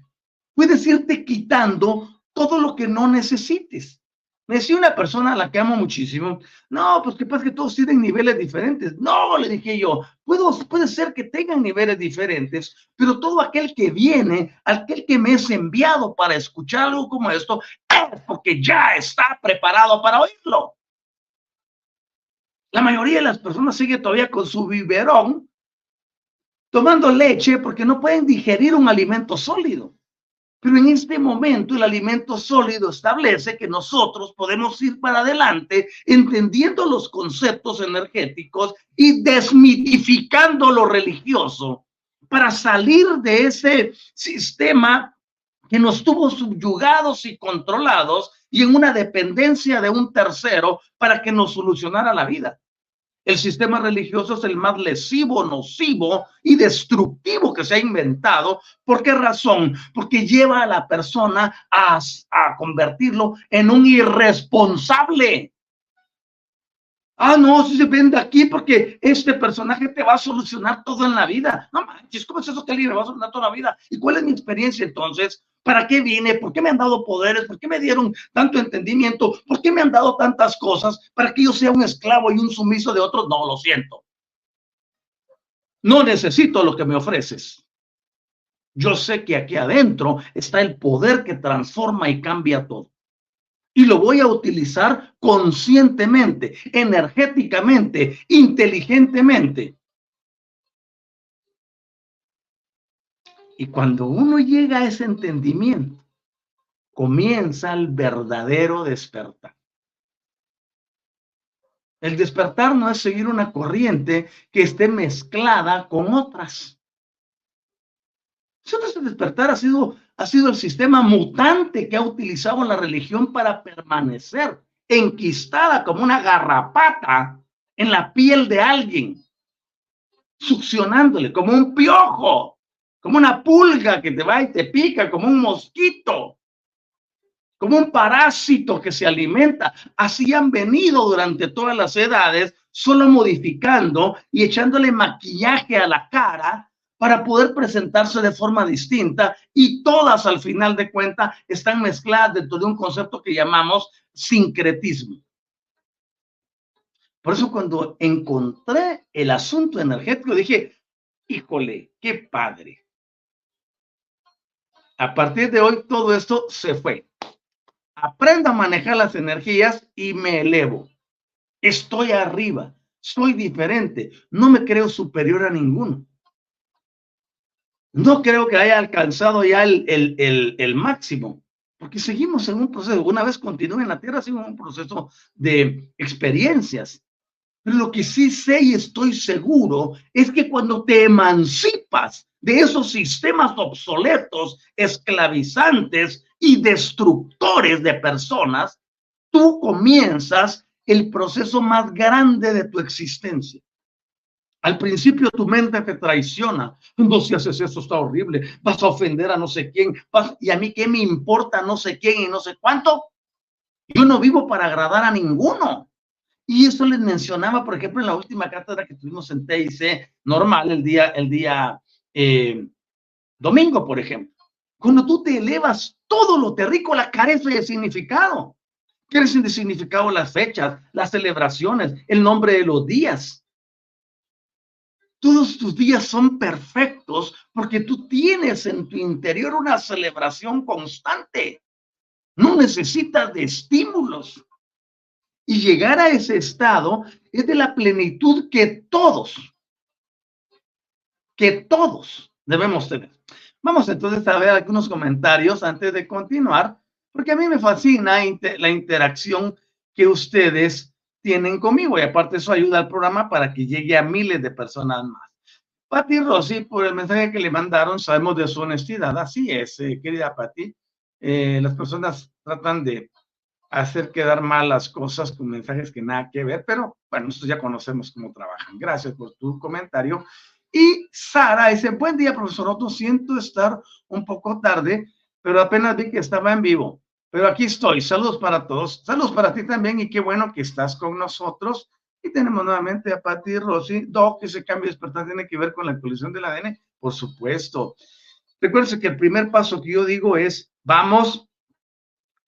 puedes irte quitando todo lo que no necesites. Me decía una persona a la que amo muchísimo, no, pues que pasa que todos tienen niveles diferentes. No, le dije yo, Puedo, puede ser que tengan niveles diferentes, pero todo aquel que viene, aquel que me es enviado para escuchar algo como esto, es porque ya está preparado para oírlo. La mayoría de las personas sigue todavía con su biberón tomando leche porque no pueden digerir un alimento sólido. Pero en este momento el alimento sólido establece que nosotros podemos ir para adelante entendiendo los conceptos energéticos y desmitificando lo religioso para salir de ese sistema que nos tuvo subyugados y controlados y en una dependencia de un tercero para que nos solucionara la vida. El sistema religioso es el más lesivo, nocivo y destructivo que se ha inventado. ¿Por qué razón? Porque lleva a la persona a, a convertirlo en un irresponsable. Ah, no, si se vende aquí porque este personaje te va a solucionar todo en la vida. No manches, ¿cómo es eso que le va a solucionar toda la vida? ¿Y cuál es mi experiencia entonces? ¿Para qué vine? ¿Por qué me han dado poderes? ¿Por qué me dieron tanto entendimiento? ¿Por qué me han dado tantas cosas? ¿Para que yo sea un esclavo y un sumiso de otros? No, lo siento. No necesito lo que me ofreces. Yo sé que aquí adentro está el poder que transforma y cambia todo. Y lo voy a utilizar conscientemente, energéticamente, inteligentemente. Y cuando uno llega a ese entendimiento, comienza el verdadero despertar. El despertar no es seguir una corriente que esté mezclada con otras. Entonces el despertar ha sido, ha sido el sistema mutante que ha utilizado la religión para permanecer enquistada como una garrapata en la piel de alguien, succionándole como un piojo como una pulga que te va y te pica, como un mosquito, como un parásito que se alimenta. Así han venido durante todas las edades, solo modificando y echándole maquillaje a la cara para poder presentarse de forma distinta y todas al final de cuentas están mezcladas dentro de un concepto que llamamos sincretismo. Por eso cuando encontré el asunto energético dije, híjole, qué padre. A partir de hoy todo esto se fue. Aprendo a manejar las energías y me elevo. Estoy arriba, soy diferente, no me creo superior a ninguno. No creo que haya alcanzado ya el, máximo, porque seguimos en un proceso. Una vez continúe en la Tierra, en un proceso de experiencias. Lo que sí sé y estoy seguro es que cuando te emancipas de esos sistemas obsoletos, esclavizantes y destructores de personas, tú comienzas el proceso más grande de tu existencia. Al principio tu mente te traiciona. No, si haces eso está horrible. Vas a ofender a no sé quién. y a mí qué me importa no sé quién y no sé cuánto. Yo no vivo para agradar a ninguno. Y eso les mencionaba, por ejemplo, en la última cátedra que tuvimos en TIC, normal, el día, el día eh, domingo, por ejemplo. Cuando tú te elevas, todo lo terrícola carece de significado. Carecen de significado las fechas, las celebraciones, el nombre de los días. Todos tus días son perfectos porque tú tienes en tu interior una celebración constante. No necesitas de estímulos. Y llegar a ese estado es de la plenitud que todos, que todos debemos tener. Vamos entonces a ver algunos comentarios antes de continuar, porque a mí me fascina la interacción que ustedes tienen conmigo y aparte eso ayuda al programa para que llegue a miles de personas más. Pati Rossi, por el mensaje que le mandaron, sabemos de su honestidad. Así es, eh, querida Pati. Eh, las personas tratan de hacer quedar mal las cosas con mensajes que nada que ver, pero bueno, nosotros ya conocemos cómo trabajan. Gracias por tu comentario. Y Sara dice, buen día, profesor Otto, siento estar un poco tarde, pero apenas vi que estaba en vivo. Pero aquí estoy. Saludos para todos. Saludos para ti también y qué bueno que estás con nosotros. Y tenemos nuevamente a Patti Rossi. Doc, ese cambio de despertar tiene que ver con la actualización del ADN. por supuesto. Recuerden que el primer paso que yo digo es, vamos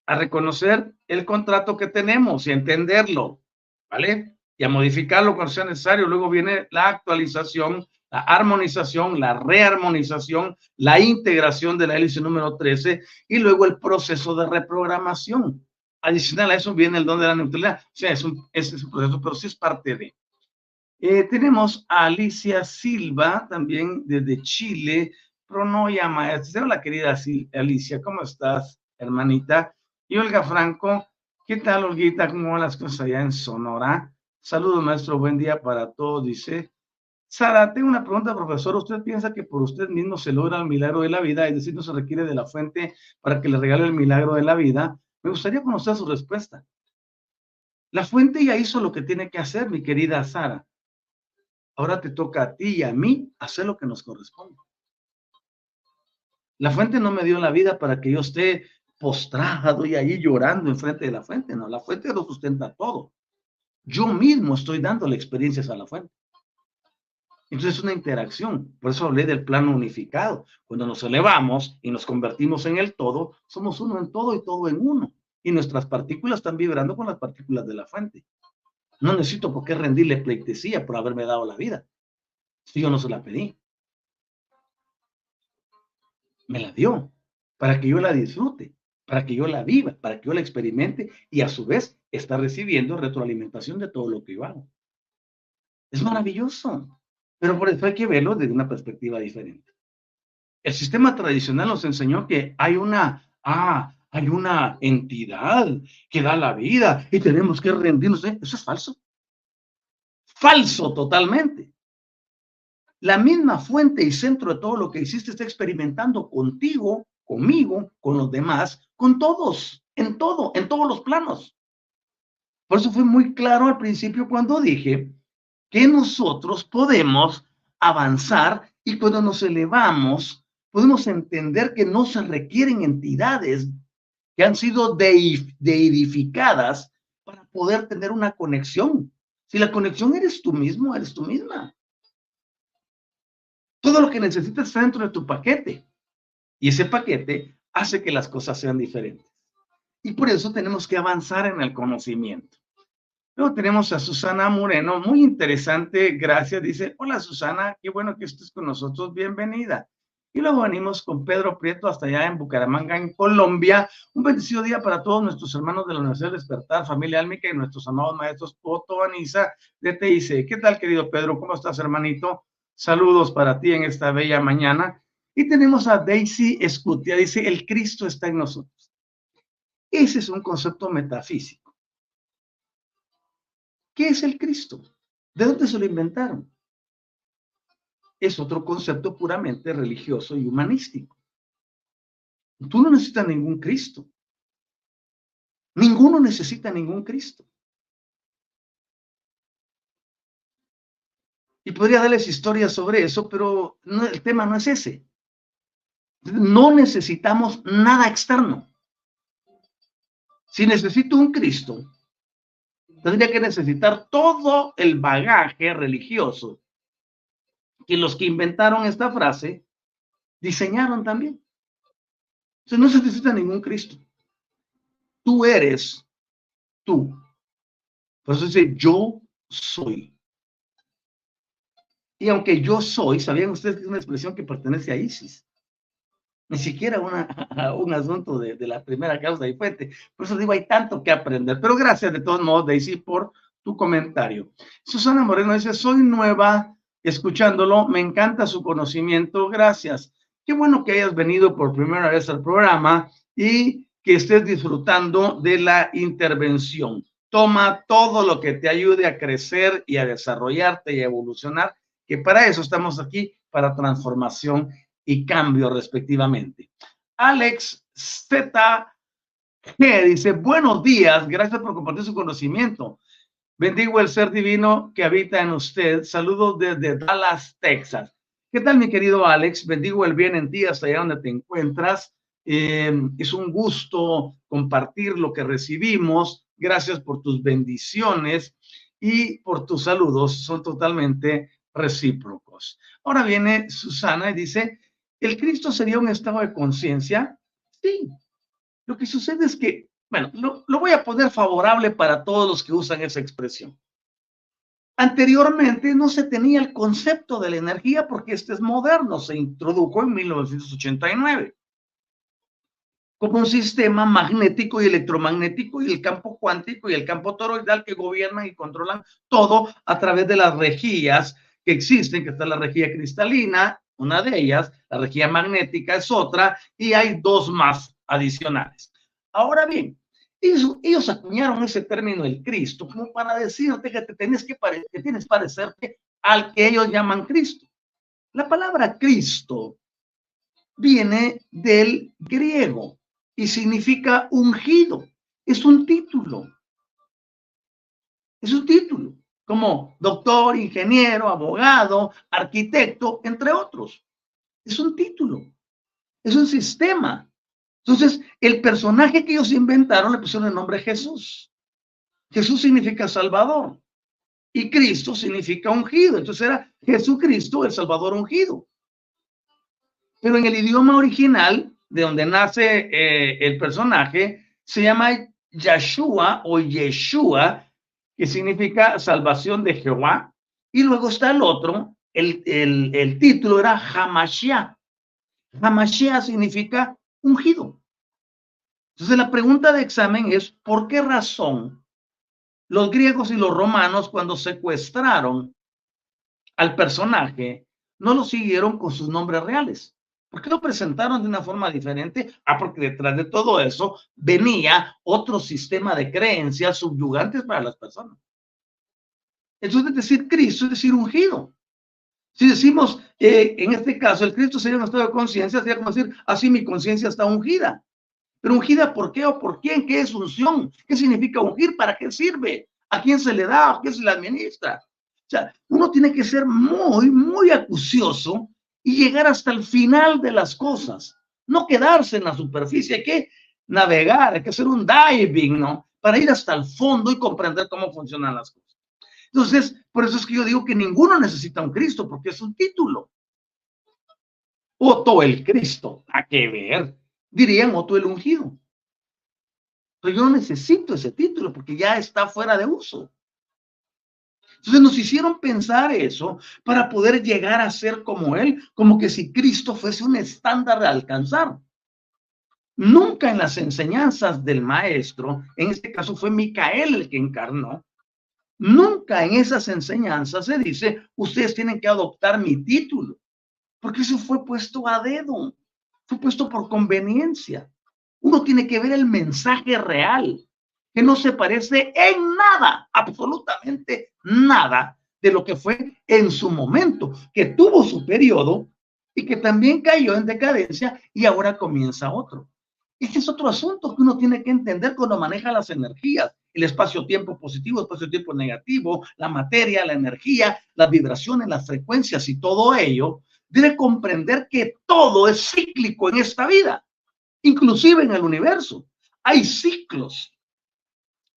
a reconocer el contrato que tenemos y entenderlo, ¿vale? Y a modificarlo cuando sea necesario. Luego viene la actualización, la armonización, la rearmonización, la integración de la hélice número 13 y luego el proceso de reprogramación. Adicional a eso viene el don de la neutralidad. O sea, es un, es un proceso, pero sí es parte de. Eh, tenemos a Alicia Silva, también desde Chile, Pronoya Maestra. Hola, querida Alicia, ¿cómo estás, hermanita? Y Olga Franco, ¿qué tal, Olguita? ¿Cómo van las cosas allá en Sonora? Saludos, maestro, buen día para todos, dice. Sara, tengo una pregunta, profesor. ¿Usted piensa que por usted mismo se logra el milagro de la vida? Es decir, no se requiere de la fuente para que le regale el milagro de la vida. Me gustaría conocer su respuesta. La fuente ya hizo lo que tiene que hacer, mi querida Sara. Ahora te toca a ti y a mí hacer lo que nos corresponde. La fuente no me dio la vida para que yo esté postrado y ahí llorando enfrente de la fuente. No, la fuente lo sustenta todo. Yo mismo estoy dándole experiencias a la fuente. Entonces es una interacción. Por eso hablé del plano unificado. Cuando nos elevamos y nos convertimos en el todo, somos uno en todo y todo en uno. Y nuestras partículas están vibrando con las partículas de la fuente. No necesito por qué rendirle pleitesía por haberme dado la vida. Si yo no se la pedí. Me la dio para que yo la disfrute, para que yo la viva, para que yo la experimente y a su vez está recibiendo retroalimentación de todo lo que yo hago. Es maravilloso. Pero por eso hay que verlo desde una perspectiva diferente. El sistema tradicional nos enseñó que hay una, ah, hay una entidad que da la vida y tenemos que rendirnos. ¿eh? Eso es falso. Falso totalmente. La misma fuente y centro de todo lo que hiciste está experimentando contigo, conmigo, con los demás, con todos, en todo, en todos los planos. Por eso fue muy claro al principio cuando dije que nosotros podemos avanzar y cuando nos elevamos, podemos entender que no se requieren entidades que han sido deidificadas para poder tener una conexión. Si la conexión eres tú mismo, eres tú misma. Todo lo que necesitas está dentro de tu paquete. Y ese paquete hace que las cosas sean diferentes. Y por eso tenemos que avanzar en el conocimiento. Luego tenemos a Susana Moreno, muy interesante, gracias. Dice, hola Susana, qué bueno que estés con nosotros, bienvenida. Y luego venimos con Pedro Prieto hasta allá en Bucaramanga, en Colombia. Un bendecido día para todos nuestros hermanos de la Universidad Despertar, familia Álmica y nuestros amados maestros Poto Anisa de TIC. ¿Qué tal, querido Pedro? ¿Cómo estás, hermanito? Saludos para ti en esta bella mañana. Y tenemos a Daisy Escutia, dice, el Cristo está en nosotros. Ese es un concepto metafísico. ¿Qué es el Cristo? ¿De dónde se lo inventaron? Es otro concepto puramente religioso y humanístico. Tú no necesitas ningún Cristo. Ninguno necesita ningún Cristo. Y podría darles historias sobre eso, pero el tema no es ese. No necesitamos nada externo. Si necesito un Cristo, tendría que necesitar todo el bagaje religioso que los que inventaron esta frase diseñaron también. Entonces no se necesita ningún Cristo. Tú eres tú. Por eso dice, yo soy. Y aunque yo soy, ¿sabían ustedes que es una expresión que pertenece a Isis? Ni siquiera una, un asunto de, de, la primera causa y fuente. Por eso digo, hay tanto que aprender. Pero gracias de todos modos, Daisy, por tu comentario. Susana Moreno dice, soy nueva escuchándolo, me encanta su conocimiento, gracias. Qué bueno que hayas venido por primera vez al programa y que estés disfrutando de la intervención. Toma todo lo que te ayude a crecer y a desarrollarte y a evolucionar, que para eso estamos aquí, para transformación y cambio respectivamente. Alex Z. dice, buenos días, gracias por compartir su conocimiento. Bendigo el ser divino que habita en usted. Saludos desde Dallas, Texas. ¿Qué tal, mi querido Alex? Bendigo el bien en ti hasta allá donde te encuentras. Eh, es un gusto compartir lo que recibimos. Gracias por tus bendiciones y por tus saludos. Son totalmente recíprocos. Ahora viene Susana y dice, ¿el Cristo sería un estado de conciencia? Sí. Lo que sucede es que, bueno, lo, voy a poner favorable para todos los que usan esa expresión. Anteriormente no se tenía el concepto de la energía porque este es moderno, se introdujo en 1989 como un sistema magnético y electromagnético y el campo cuántico y el campo toroidal que gobiernan y controlan todo a través de las rejillas que existen, que está la rejilla cristalina, una de ellas, la rejilla magnética es otra, y hay dos más adicionales. Ahora bien, ellos, acuñaron ese término el Cristo como para decirte que, te tienes que, que tienes parecerte al que ellos llaman Cristo. La palabra Cristo viene del griego y significa ungido. Es un título. Es un título, como doctor, ingeniero, abogado, arquitecto, entre otros. Es un título. Es un sistema. Entonces, el personaje que ellos inventaron le pusieron el nombre Jesús. Jesús significa Salvador y Cristo significa ungido. Entonces era Jesucristo, el Salvador ungido. Pero en el idioma original, de donde nace eh, el personaje, se llama Yeshua o Yeshua, que significa salvación de Jehová. Y luego está el otro, el, el título era Hamashiach. Hamashiach significa ungido. Entonces la pregunta de examen es, ¿por qué razón los griegos y los romanos cuando secuestraron al personaje no lo siguieron con sus nombres reales? ¿Por qué lo presentaron de una forma diferente? Ah, porque detrás de todo eso venía otro sistema de creencias subyugantes para las personas. Entonces, decir Cristo es decir ungido. Si decimos, eh, en este caso, el Cristo sería un estado de conciencia, sería como decir, así mi conciencia está ungida. Pero ungida, ¿por qué o por quién? ¿Qué es unción? ¿Qué significa ungir? ¿Para qué sirve? ¿A quién se le da? ¿A quién se le administra? O sea, uno tiene que ser muy, muy acucioso y llegar hasta el final de las cosas. No quedarse en la superficie, hay que navegar, hay que hacer un diving, ¿no? Para ir hasta el fondo y comprender cómo funcionan las cosas. Entonces, por eso es que yo digo que ninguno necesita un Cristo, porque es un título. Otto el Cristo, a qué ver, dirían Otto el ungido. Pero yo no necesito ese título porque ya está fuera de uso. Entonces nos hicieron pensar eso para poder llegar a ser como Él, como que si Cristo fuese un estándar de alcanzar. Nunca en las enseñanzas del maestro, en este caso fue Micael el que encarnó, Nunca en esas enseñanzas se dice, ustedes tienen que adoptar mi título, porque eso fue puesto a dedo, fue puesto por conveniencia. Uno tiene que ver el mensaje real, que no se parece en nada, absolutamente nada de lo que fue en su momento, que tuvo su periodo y que también cayó en decadencia y ahora comienza otro. Este es otro asunto que uno tiene que entender cuando maneja las energías el espacio-tiempo positivo, espacio-tiempo negativo, la materia, la energía, las vibraciones, las frecuencias y todo ello, debe comprender que todo es cíclico en esta vida, inclusive en el universo. Hay ciclos.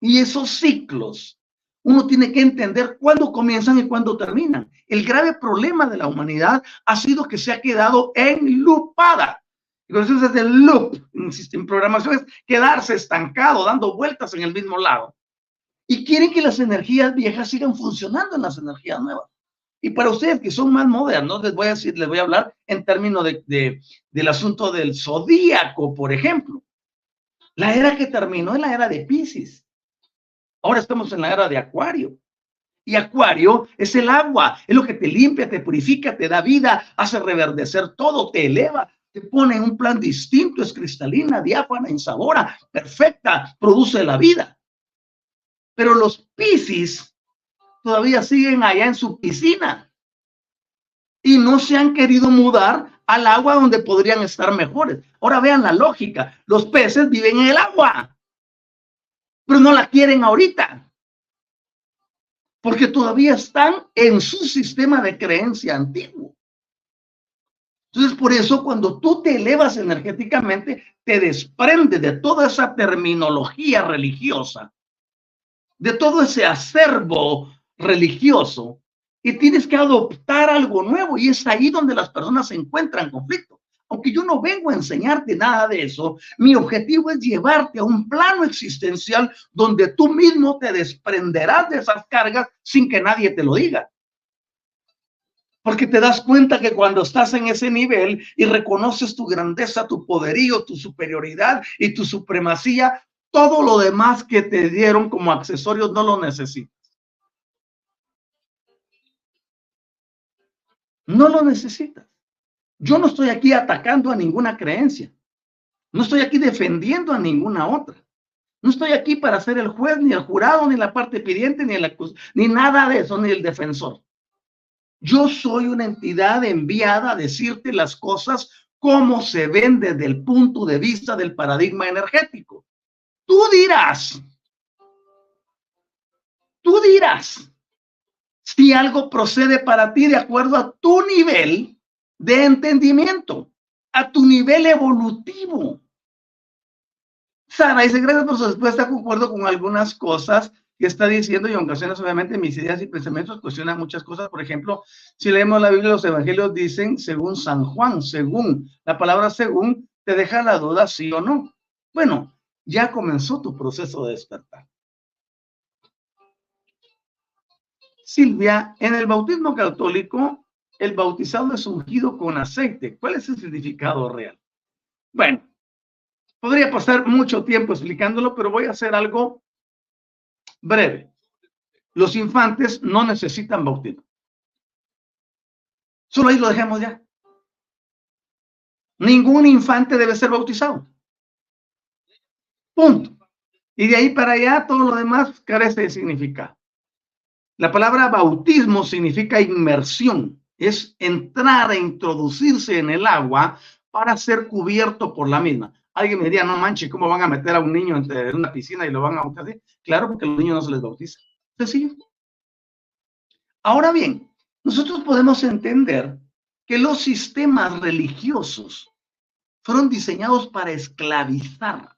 Y esos ciclos, uno tiene que entender cuándo comienzan y cuándo terminan. El grave problema de la humanidad ha sido que se ha quedado enlupada. Entonces, es el loop en programación es quedarse estancado, dando vueltas en el mismo lado. Y quieren que las energías viejas sigan funcionando en las energías nuevas. Y para ustedes que son más modernos, les voy a decir, les voy a hablar en términos de, del asunto del zodíaco, por ejemplo. La era que terminó es la era de Pisces. Ahora estamos en la era de Acuario. Y Acuario es el agua, es lo que te limpia, te purifica, te da vida, hace reverdecer todo, te eleva, te pone en un plan distinto, es cristalina, diáfana, insabora, perfecta, produce la vida. Pero los piscis todavía siguen allá en su piscina y no se han querido mudar al agua donde podrían estar mejores. Ahora vean la lógica, los peces viven en el agua, pero no la quieren ahorita, porque todavía están en su sistema de creencia antiguo. Entonces, por eso cuando tú te elevas energéticamente, te desprende de toda esa terminología religiosa, de todo ese acervo religioso y tienes que adoptar algo nuevo y es ahí donde las personas se encuentran en conflicto. Aunque yo no vengo a enseñarte nada de eso, mi objetivo es llevarte a un plano existencial donde tú mismo te desprenderás de esas cargas sin que nadie te lo diga. Porque te das cuenta que cuando estás en ese nivel y reconoces tu grandeza, tu poderío, tu superioridad y tu supremacía, todo lo demás que te dieron como accesorios no lo necesitas. No lo necesitas. Yo no estoy aquí atacando a ninguna creencia. No estoy aquí defendiendo a ninguna otra. No estoy aquí para ser el juez, ni el jurado, ni la parte pidiente, ni el ni nada de eso, ni el defensor. Yo soy una entidad enviada a decirte las cosas como se ven desde el punto de vista del paradigma energético. Tú dirás, tú dirás si algo procede para ti de acuerdo a tu nivel de entendimiento, a tu nivel evolutivo. Sara dice, gracias por su respuesta, concuerdo con algunas cosas que está diciendo y en ocasiones obviamente mis ideas y pensamientos cuestionan muchas cosas. Por ejemplo, si leemos la Biblia, los evangelios dicen según San Juan, según, la palabra según te deja la duda sí o no. Bueno, ya comenzó tu proceso de despertar. Silvia, en el bautismo católico, el bautizado es ungido con aceite. ¿Cuál es el significado real? Bueno, podría pasar mucho tiempo explicándolo, pero voy a hacer algo breve. Los infantes no necesitan bautismo. Solo ahí lo dejemos ya. Ningún infante debe ser bautizado. Punto. Y de ahí para allá todo lo demás carece de significado. La palabra bautismo significa inmersión. Es entrar a introducirse en el agua para ser cubierto por la misma. Alguien me diría, no manches, ¿cómo van a meter a un niño en una piscina y lo van a bautizar? Claro, porque los niños no se les bautiza. Sencillo. Ahora bien, nosotros podemos entender que los sistemas religiosos fueron diseñados para esclavizar,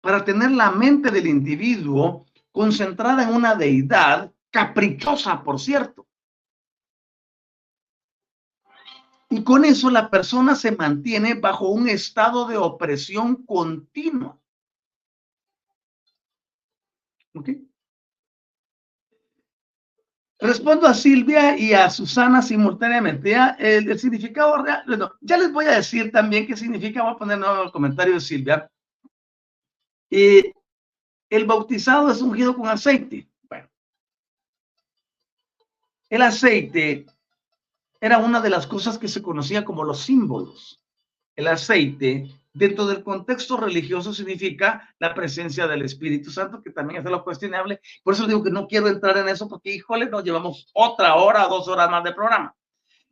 para tener la mente del individuo concentrada en una deidad caprichosa, por cierto. Y con eso la persona se mantiene bajo un estado de opresión continua. ¿Ok? Respondo a Silvia y a Susana simultáneamente. El, significado real, ya les voy a decir también qué significa, voy a poner nuevo el comentario de Silvia. Eh, el bautizado es ungido con aceite. El aceite era una de las cosas que se conocía como los símbolos. El aceite, dentro del contexto religioso, significa la presencia del Espíritu Santo, que también es lo cuestionable. Por eso digo que no quiero entrar en eso, porque, híjole, nos llevamos otra hora, dos horas más de programa.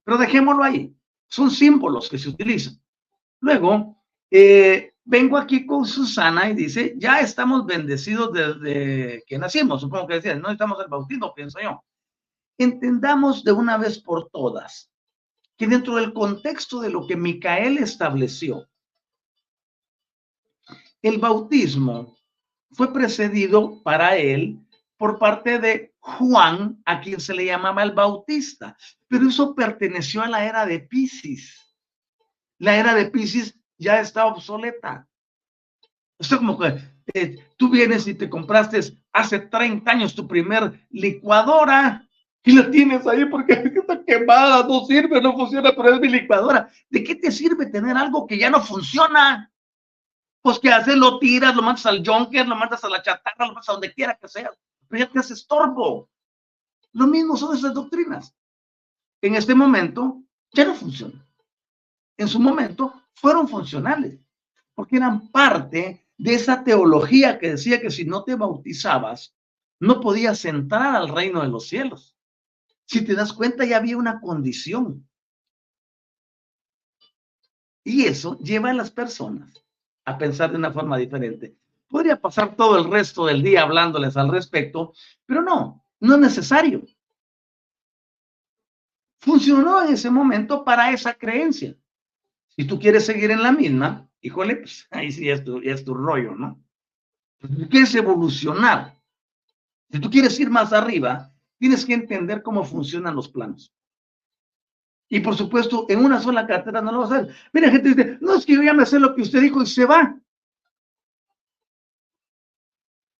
Pero dejémoslo ahí. Son símbolos que se utilizan. Luego, eh, vengo aquí con Susana y dice, ya estamos bendecidos desde que nacimos. Supongo que decía, no estamos el bautismo, pienso yo entendamos de una vez por todas que dentro del contexto de lo que Micael estableció, el bautismo fue precedido para él por parte de Juan, a quien se le llamaba el Bautista, pero eso perteneció a la era de Pisces. La era de Pisces ya está obsoleta. Esto como que eh, tú vienes y te compraste hace 30 años tu primer licuadora y la tienes ahí porque está quemada, no sirve, no funciona, pero es mi licuadora. ¿De qué te sirve tener algo que ya no funciona? Pues que haces, lo tiras, lo mandas al junker, lo mandas a la chatarra, lo mandas a donde quiera que sea, pero ya te hace estorbo. Lo mismo son esas doctrinas. En este momento ya no funcionan. En su momento fueron funcionales, porque eran parte de esa teología que decía que si no te bautizabas, no podías entrar al reino de los cielos. Si te das cuenta, ya había una condición. Y eso lleva a las personas a pensar de una forma diferente. Podría pasar todo el resto del día hablándoles al respecto, pero no, no es necesario. Funcionó en ese momento para esa creencia. Si tú quieres seguir en la misma, híjole, pues ahí sí es tu, es tu rollo, ¿no? Si tú quieres evolucionar, si tú quieres ir más arriba, tienes que entender cómo funcionan los planos. Y por supuesto, en una sola cartera no lo vas a hacer. Mira, gente dice, no es que yo ya me sé lo que usted dijo y se va.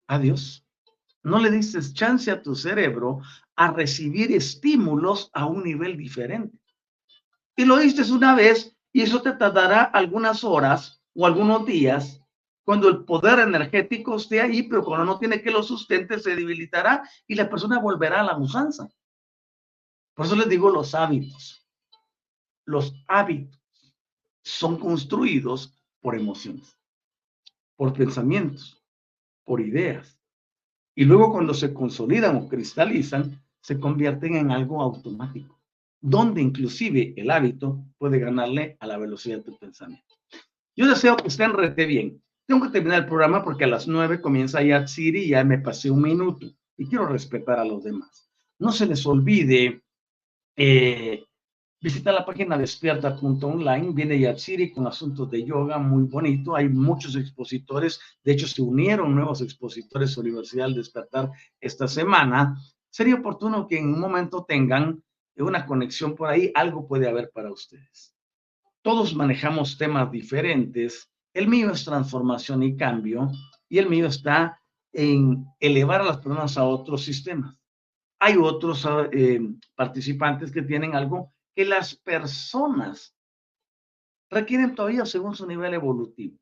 Adiós. No le dices chance a tu cerebro a recibir estímulos a un nivel diferente. Y lo diste una vez y eso te tardará algunas horas o algunos días cuando el poder energético esté ahí, pero cuando no tiene que lo sustente, se debilitará y la persona volverá a la usanza. Por eso les digo los hábitos. Los hábitos son construidos por emociones, por pensamientos, por ideas. Y luego cuando se consolidan o cristalizan, se convierten en algo automático, donde inclusive el hábito puede ganarle a la velocidad de tu pensamiento. Yo deseo que estén rete bien. Tengo que terminar el programa porque a las nueve comienza ya Siri y ya me pasé un minuto y quiero respetar a los demás. No se les olvide eh, visitar la página despierta.online. Viene Yatsiri con asuntos de yoga muy bonito. Hay muchos expositores. De hecho, se unieron nuevos expositores a Universidad del Despertar esta semana. Sería oportuno que en un momento tengan una conexión por ahí. Algo puede haber para ustedes. Todos manejamos temas diferentes el mío es transformación y cambio y el mío está en elevar a las personas a otros sistemas. Hay otros eh, participantes que tienen algo que las personas requieren todavía según su nivel evolutivo.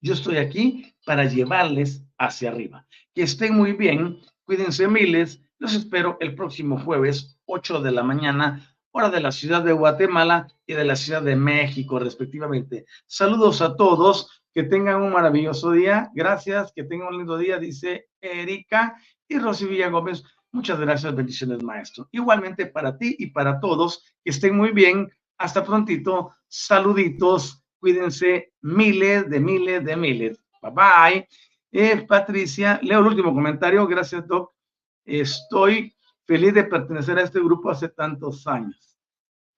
Yo estoy aquí para llevarles hacia arriba. Que estén muy bien, cuídense miles. Los espero el próximo jueves, 8 de la mañana, hora de la ciudad de Guatemala y de la ciudad de México, respectivamente. Saludos a todos, que tengan un maravilloso día. Gracias, que tengan un lindo día, dice Erika y Rosy Villa Gómez. Muchas gracias, bendiciones, maestro. Igualmente para ti y para todos, que estén muy bien. Hasta prontito. Saluditos. Cuídense miles de miles de miles. Bye bye. Eh, Patricia, leo el último comentario. Gracias, Doc. Estoy feliz de pertenecer a este grupo hace tantos años.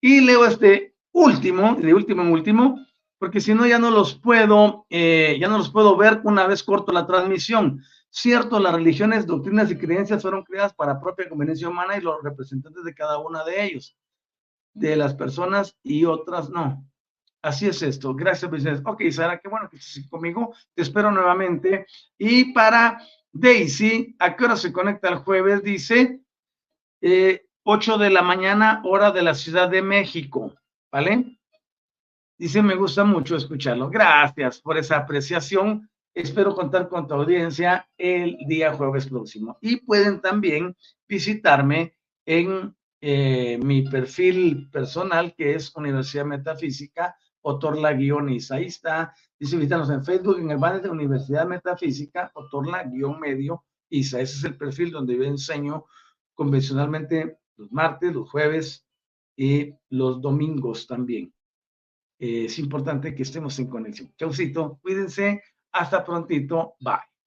Y leo este último, de último en último, porque si no ya no los puedo, eh, ya no los puedo ver una vez corto la transmisión. Cierto, las religiones, doctrinas y creencias fueron creadas para propia conveniencia humana y los representantes de cada una de ellos, de las personas y otras no. Así es esto. Gracias, Vicente. Ok, Sara, qué bueno que estés conmigo. Te espero nuevamente. Y para Daisy, ¿a qué hora se conecta el jueves? Dice eh, 8 de la mañana, hora de la Ciudad de México, ¿vale? Dice, me gusta mucho escucharlo. Gracias por esa apreciación. Espero contar con tu audiencia el día jueves próximo. Y pueden también visitarme en eh, mi perfil personal, que es Universidad Metafísica, Otorla-ISA. Ahí está. Dice, visítanos en Facebook, en el banner de Universidad Metafísica, Otorla-medio ISA. Ese es el perfil donde yo enseño convencionalmente los martes, los jueves y los domingos también. Eh, es importante que estemos en conexión. Chaucito, cuídense, hasta prontito, bye.